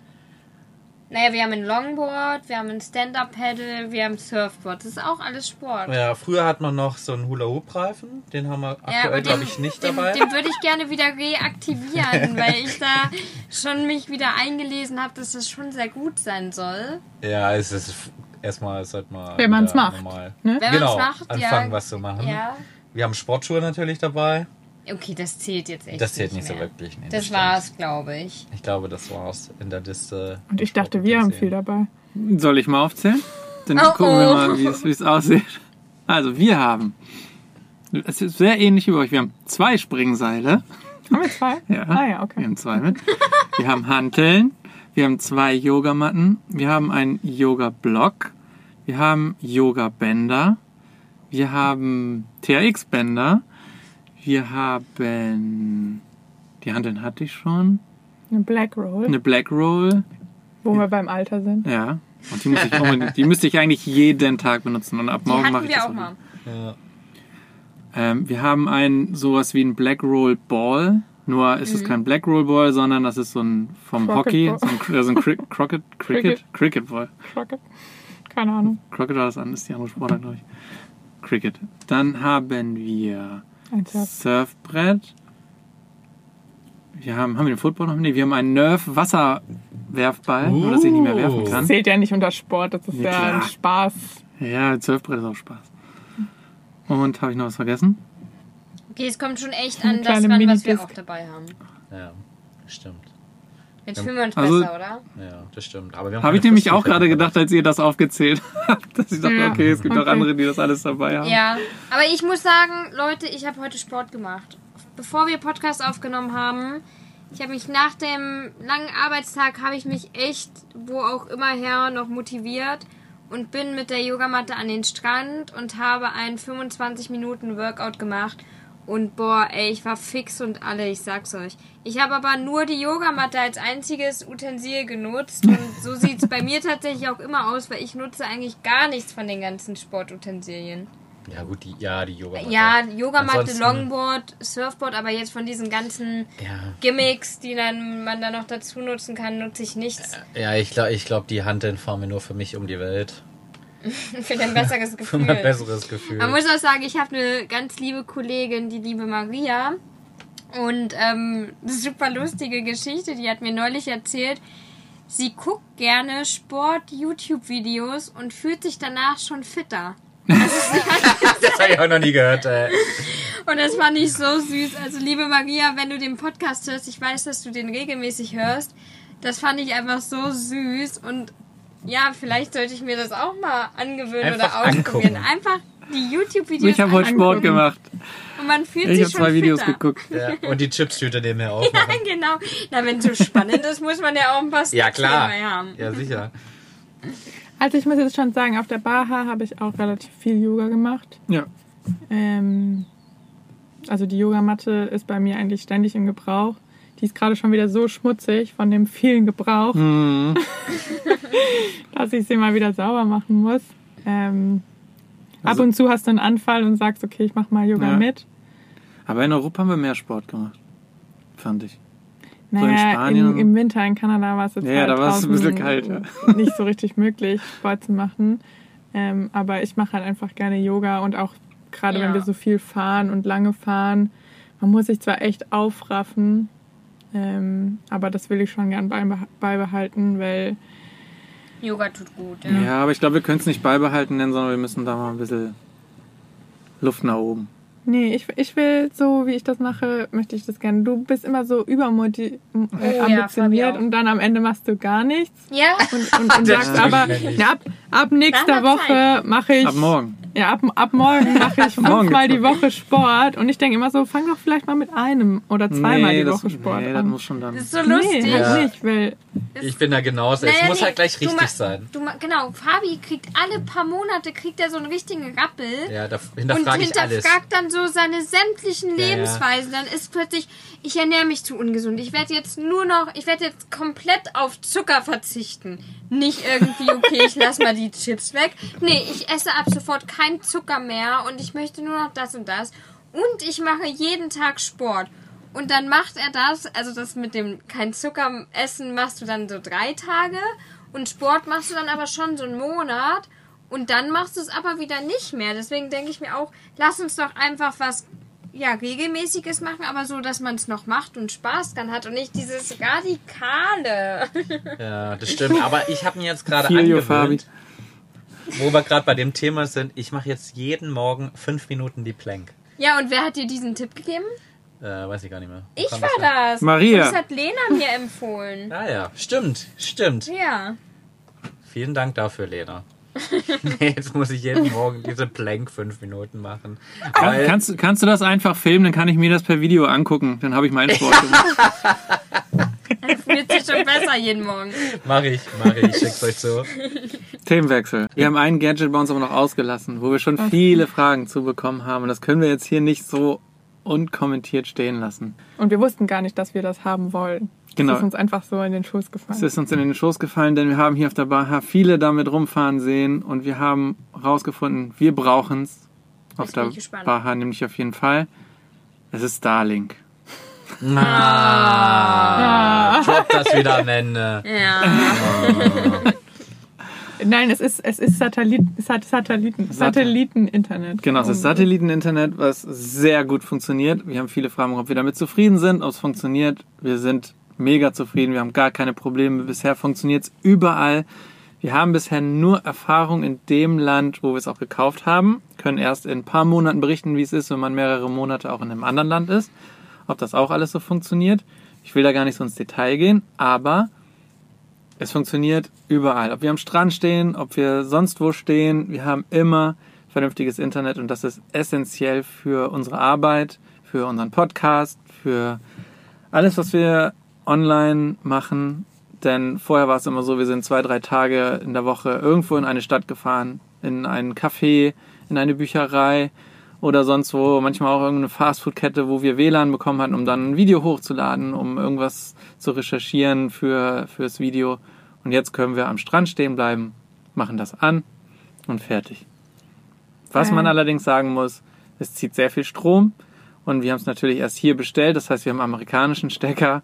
Naja, wir haben ein Longboard, wir haben ein Stand-Up-Paddle, wir haben ein Surfboard. Das ist auch alles Sport. Ja, früher hat man noch so einen Hula-Hoop-Reifen. Den haben wir aktuell, aber glaube ich, nicht den, dabei. Den würde ich gerne wieder reaktivieren, weil ich da schon mich wieder eingelesen habe, dass das schon sehr gut sein soll. ja, es ist erstmal, sollte man. Wenn man's wieder macht, Normal. ne? Wenn genau, macht, anfangen, ja. was zu machen. Ja. Wir haben Sportschuhe natürlich dabei. Okay, das zählt jetzt echt Das zählt nicht so mehr. wirklich. Nee, Das stimmt. war's, glaube ich. Ich glaube, das war's in der Liste. Und ich dachte, wir haben viel dabei. Soll ich mal aufzählen? Dann Oh, gucken wir oh. mal, wie es, es aussieht. Also, wir haben. Es ist sehr ähnlich wie bei euch. Wir haben zwei Springseile. Haben wir zwei? Ja. Ah ja, Wir okay. haben zwei mit. Wir haben Hanteln. Wir haben zwei Yogamatten. Wir haben einen Yoga-Block. Wir haben Yoga-Bänder. Wir haben TRX-Bänder. Wir haben. Die Hanteln hatte ich schon. Eine Black Roll, Eine Black Roll. wo wir beim Alter sind. Ja. Und die, muss ich unbedingt, die müsste ich eigentlich jeden Tag benutzen. Und ab Die morgen mache ich wir das auch mal. Ja. Ähm, wir haben ein sowas wie ein Black Roll Ball. Nur ist es kein Black Roll Ball, sondern das ist so ein vom Crockett Hockey, Ball. so ein, äh, so ein Cri Crockett, Cricket, Cricket Ball. Crockett. Keine Ahnung. Crockett war das an, ist die andere Sportart, glaube ich. Cricket. Dann haben wir Ein Surf. Surfbrett. Wir haben, haben wir den Football noch? Nee, wir haben einen Nerf Wasserwerfball, nur dass ich nicht mehr werfen Uh. kann. Zählt ja nicht unter Sport, das ist Ja, ja, ein. Spaß. Ja, Surfbrett ist auch Spaß. Und habe ich noch was vergessen? Okay, es kommt schon echt an das ran, was wir auch dabei haben. ja, stimmt. Jetzt fühlen wir uns Also- besser, oder? Ja, das stimmt. Aber wir haben Habe ich nämlich auch gerade gedacht, als ihr das aufgezählt habt, dass ich dachte, Ja, okay, es gibt auch okay. andere, die das alles dabei haben. Ja, aber ich muss sagen, Leute, ich habe heute Sport gemacht. Bevor wir Podcast aufgenommen haben, ich habe mich nach dem langen Arbeitstag, habe ich mich echt, wo auch immer her, noch motiviert und bin mit der Yogamatte an den Strand und habe einen 25 Minuten Workout gemacht. Und boah, ey, ich war fix und alle, ich sag's euch. Ich habe aber nur die Yogamatte als einziges Utensil genutzt und so sieht's bei mir tatsächlich auch immer aus, weil ich nutze eigentlich gar nichts von den ganzen Sportutensilien. Ja, gut, die, ja, die Yoga. Ja, Yogamatte, Ansonsten- Longboard, Surfboard, aber jetzt von diesen ganzen Ja, Gimmicks, die dann man dann noch dazu nutzen kann, nutze ich nichts ja ich glaube, ich glaub, die Handeln fahren wir nur für mich um die Welt. für ein besseres Für Gefühl. mein besseres Gefühl. Man muss auch sagen, ich habe eine ganz liebe Kollegin, die liebe Maria. Und ähm, eine super lustige Geschichte, die hat mir neulich erzählt. Sie guckt gerne Sport-YouTube-Videos und fühlt sich danach schon fitter. das habe ich auch noch nie gehört. Ey. Und das fand ich so süß. Also, liebe Maria, wenn du den Podcast hörst, ich weiß, dass du den regelmäßig hörst. Das fand ich einfach so süß. Und ja, vielleicht sollte ich mir das auch mal angewöhnen Einfach oder ausprobieren. angucken. Einfach die YouTube-Videos Ich habe heute Sport gemacht. und man fühlt Ich sich habe schon zwei Videos fitter. geguckt. Ja. Und die Chipstüte nebenher Ja, aufmachen. genau. Na, wenn es so spannend ist, muss man ja auch ein paar Ja, klar. haben. Ja, sicher. Also ich muss jetzt schon sagen, auf der Baha habe ich auch relativ viel Yoga gemacht. Ja. Ähm, also die Yogamatte ist bei mir eigentlich ständig im Gebrauch. Die ist gerade schon wieder so schmutzig von dem vielen Gebrauch, Mhm. dass ich sie mal wieder sauber machen muss. Ähm, Also- ab und zu hast du einen Anfall und sagst, okay, ich mache mal Yoga Ja. mit. Aber in Europa haben wir mehr Sport gemacht. Fand ich. in Naja, Spanien- im, im Winter in Kanada war es jetzt Ja, halt da war es ein bisschen kalt, nicht so richtig möglich, Sport zu machen. Ähm, aber ich mache halt einfach gerne Yoga und auch gerade Ja. wenn wir so viel fahren und lange fahren, man muss sich zwar echt aufraffen, ähm, aber das will ich schon gern beibeha- beibehalten, weil Yoga tut gut, ja. Ja, aber ich glaube, wir können es nicht beibehalten nennen, sondern wir müssen da mal ein bisschen Luft nach oben. Nee, ich, ich will so, wie ich das mache, möchte ich das gerne. Du bist immer so übermotiviert äh, ja, und dann am Ende machst du gar nichts. Ja, und, und, und sagst aber, ja, ab, ab nächster Woche mache ich. Ab morgen. Ja, ab, ab morgen mache ich Morgen fünfmal die Woche Sport. Und ich denke immer so, fang doch vielleicht mal mit einem oder zweimal die das, Woche Sport nee, das an. muss schon dann. das ist so lustig. Nee, Ja. halt nicht, weil Ich bin da genauso. Naja, es muss nee, halt gleich richtig sein. Du, genau, Fabi kriegt alle paar Monate kriegt er so einen richtigen Rappel. Ja, da und hinterfrage ich alles. hinterfragt dann so seine sämtlichen Ja, ja. Lebensweisen. Dann ist plötzlich, ich ernähre mich zu ungesund. Ich werde jetzt nur noch, ich werde jetzt komplett auf Zucker verzichten. Nicht irgendwie, okay, ich lasse mal die Chips weg. Nee, ich esse ab sofort kein Zucker mehr und ich möchte nur noch das und das. Und ich mache jeden Tag Sport. Und dann macht er das, also das mit dem kein Zucker essen machst du dann so drei Tage und Sport machst du dann aber schon so einen Monat und dann machst du es aber wieder nicht mehr. Deswegen denke ich mir auch, lass uns doch einfach was ja, regelmäßiges machen, aber so, dass man es noch macht und Spaß dran hat und nicht dieses Radikale. Ja, das stimmt. Aber ich habe mir jetzt gerade angewöhnt, wo wir gerade bei dem Thema sind, ich mache jetzt jeden Morgen fünf Minuten die Plank. Ja, und wer hat dir diesen Tipp gegeben? Äh, weiß ich gar nicht mehr. Wo Ich war her? das. Maria. Das hat Lena mir empfohlen. Ah ja, stimmt, stimmt. Ja. Vielen Dank dafür, Lena. Nee, Jetzt muss ich jeden Morgen diese Plank fünf Minuten machen. Kann, Weil, kannst, kannst du das einfach filmen, dann kann ich mir das per Video angucken. Dann habe ich meinen Sport gemacht. Er fühlt sich schon besser jeden Morgen. mach ich, mach ich, schick's euch so. Themenwechsel. Wir haben ein Gadget bei uns aber noch ausgelassen, wo wir schon viele Fragen zu bekommen haben. Und das können wir jetzt hier nicht so unkommentiert stehen lassen. und wir wussten gar nicht, dass wir das haben wollen. Genau. Das ist uns einfach so in den Schoß Es gefallen. ist uns in den Schoß gefallen, denn wir haben hier auf der Baha viele damit rumfahren sehen und wir haben rausgefunden, wir brauchen es auf der gespannt. Baha nämlich auf jeden Fall. Es ist Starlink. Ah, drop das wieder am Ende. Ja. Nein, es ist, es ist Satellit, Sat Satelliten, Satelliten-Internet. Genau, es ist Satelliteninternet, was sehr gut funktioniert. Wir haben viele Fragen, ob wir damit zufrieden sind, ob es funktioniert. Wir sind mega zufrieden, wir haben gar keine Probleme. Bisher funktioniert es überall. Wir haben bisher nur Erfahrung in dem Land, wo wir es auch gekauft haben. Können erst in ein paar Monaten berichten, wie es ist, wenn man mehrere Monate auch in einem anderen Land ist. Ob das auch alles so funktioniert. Ich will da gar nicht so ins Detail gehen, aber es funktioniert überall. Ob wir am Strand stehen, ob wir sonst wo stehen, wir haben immer vernünftiges Internet und das ist essentiell für unsere Arbeit, für unseren Podcast, für alles, was wir online machen. Denn vorher war es immer so, wir sind zwei, drei Tage in der Woche irgendwo in eine Stadt gefahren, in einen Café, in eine Bücherei oder sonst wo, manchmal auch irgendeine Fastfood-Kette, wo wir WLAN bekommen hatten, um dann ein Video hochzuladen, um irgendwas zu recherchieren für, fürs Video. Und jetzt können wir am Strand stehen bleiben, machen das an und fertig. Was man allerdings sagen muss, es zieht sehr viel Strom und wir haben es natürlich erst hier bestellt, das heißt, wir haben einen amerikanischen Stecker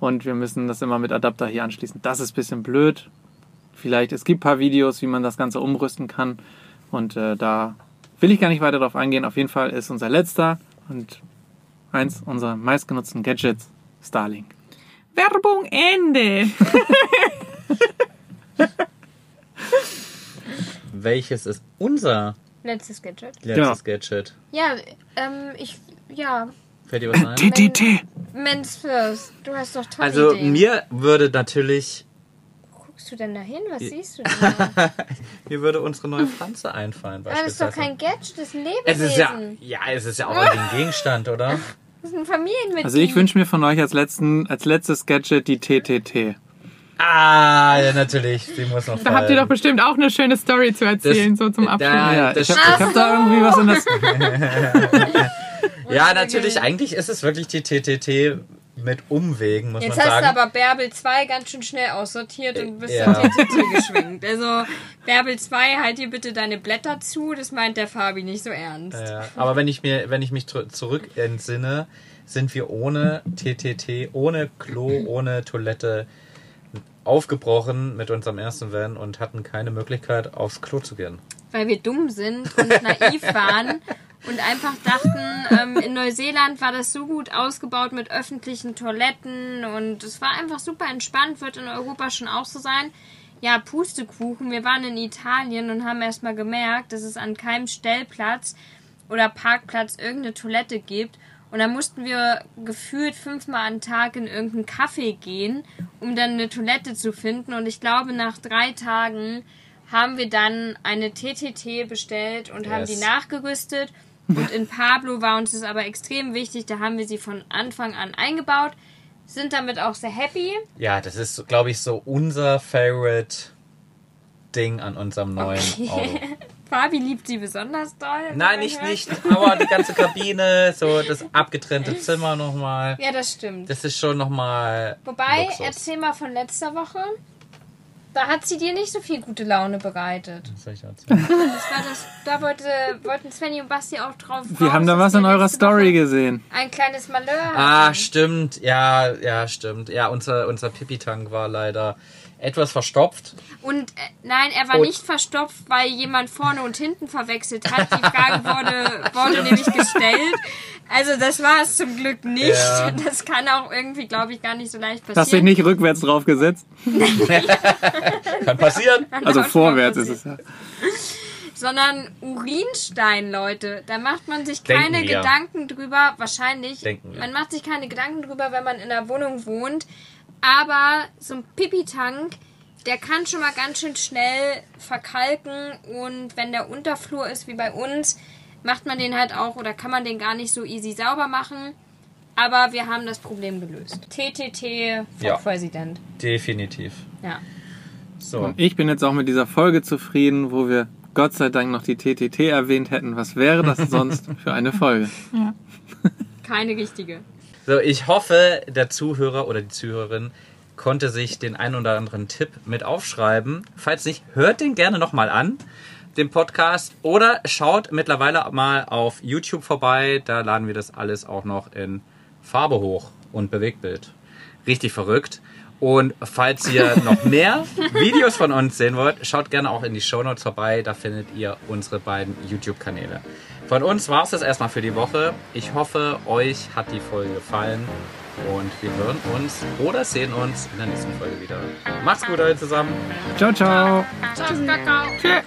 und wir müssen das immer mit Adapter hier anschließen. Das ist ein bisschen blöd. Vielleicht, es gibt ein paar Videos, wie man das Ganze umrüsten kann und äh, da will ich gar nicht weiter drauf eingehen. Auf jeden Fall ist unser letzter und eins unserer meistgenutzten Gadgets Starlink. Werbung Ende. Welches ist unser Letztes Gadget. letztes Gadget? Ja, ähm, ich, ja, Fällt dir was ein? TTT. Men's First. Du hast doch tolle Also Ideen. mir würde natürlich guckst du denn da hin? Was siehst du denn da? Mir würde unsere neue Pflanze einfallen. Ah, das ist doch kein Gadget, das ist ein Es ist ja, Lebewesen. ja, es ist ja auch ein Gegenstand, oder? Das ist ein Familienmitglied. Also ich wünsche mir von euch als, letzten, als letztes Gadget die TTT. Ah, ja, natürlich. Die muss noch Da habt ihr doch fallen. bestimmt auch eine schöne Story zu erzählen, so zum da- Abschluss. Ja, das ich habe hab da irgendwie was in das... Ja, natürlich. Eigentlich ist es wirklich die TTT mit Umwegen, muss Jetzt man hast sagen. du aber Bärbel 2 ganz schön schnell aussortiert und bist Ja. zum TTT geschwenkt. Also, Bärbel 2, halt dir bitte deine Blätter zu, das meint der Fabi nicht so ernst. Ja, aber wenn ich mir, wenn ich mich zurück entsinne, sind wir ohne TTT, ohne Klo, ohne Toilette aufgebrochen mit unserem ersten Van und hatten keine Möglichkeit, aufs Klo zu gehen. Weil wir dumm sind und naiv waren und einfach dachten, ähm, in Neuseeland war das so gut ausgebaut mit öffentlichen Toiletten und es war einfach super entspannt, wird in Europa schon auch so sein. Ja, Pustekuchen, wir waren in Italien und haben erstmal gemerkt, dass es an keinem Stellplatz oder Parkplatz irgendeine Toilette gibt. Und dann mussten wir gefühlt fünfmal am Tag in irgendeinen Café gehen, um dann eine Toilette zu finden. Und ich glaube, nach drei Tagen haben wir dann eine TTT bestellt und haben Yes. die nachgerüstet. Und in Pablo war uns das aber extrem wichtig. Da haben wir sie von Anfang an eingebaut. Sind damit auch sehr happy. Ja, das ist, glaube ich, so unser Favorite Ding an unserem neuen Auto. Fabi liebt sie besonders doll. Nein, nicht, hört. nicht, aber die ganze Kabine, so das abgetrennte Zimmer nochmal. Ja, das stimmt. Das ist schon nochmal. Wobei, Luxus. erzähl mal von letzter Woche. Da hat sie dir nicht so viel gute Laune bereitet. Soll ich erzählen? Das war das, da wollte, wollten Svenny und Basti auch drauf Wir raus, haben da was in eurer Story Woche gesehen. Ein kleines Malheur Ah, hatten. stimmt. Ja, ja, stimmt. Ja, unser, unser Pipi-Tank war leider etwas verstopft. Und äh, nein, er war Und- nicht verstopft, weil jemand vorne und hinten verwechselt hat. Die Frage wurde, wurde nämlich gestellt. Also das war es zum Glück nicht. Ja. Das kann auch irgendwie, glaube ich, gar nicht so leicht Hast dich passieren. nicht rückwärts drauf gesetzt? Kann passieren. Also vorwärts ist es ja. sondern Urinstein, Leute. Da macht man sich Denken keine wir. Gedanken drüber. Wahrscheinlich. Denken wir. Man macht sich keine Gedanken drüber, wenn man in einer Wohnung wohnt. Aber so ein Pipi-Tank, der kann schon mal ganz schön schnell verkalken. Und wenn der Unterflur ist wie bei uns, macht man den halt auch oder kann man den gar nicht so easy sauber machen. Aber wir haben das Problem gelöst. TTT, Frau Ja. Präsident. Definitiv. Ja. So. Und ich bin jetzt auch mit dieser Folge zufrieden, wo wir Gott sei Dank noch die TTT erwähnt hätten. Was wäre das sonst für eine Folge? Keine richtige. So, ich hoffe, der Zuhörer oder die Zuhörerin konnte sich den ein oder anderen Tipp mit aufschreiben. Falls nicht, hört den gerne nochmal an, den Podcast. Oder schaut mittlerweile mal auf YouTube vorbei. Da laden wir das alles auch noch in Farbe hoch und Bewegtbild. Richtig verrückt. Und falls ihr noch mehr Videos von uns sehen wollt, schaut gerne auch in die Shownotes vorbei. Da findet ihr unsere beiden YouTube-Kanäle. Von uns war es das erstmal für die Woche. Ich hoffe, euch hat die Folge gefallen. Und wir hören uns oder sehen uns in der nächsten Folge wieder. Macht's gut, alle zusammen. Ciao, ciao. Tschüss, Kakao. Tschö.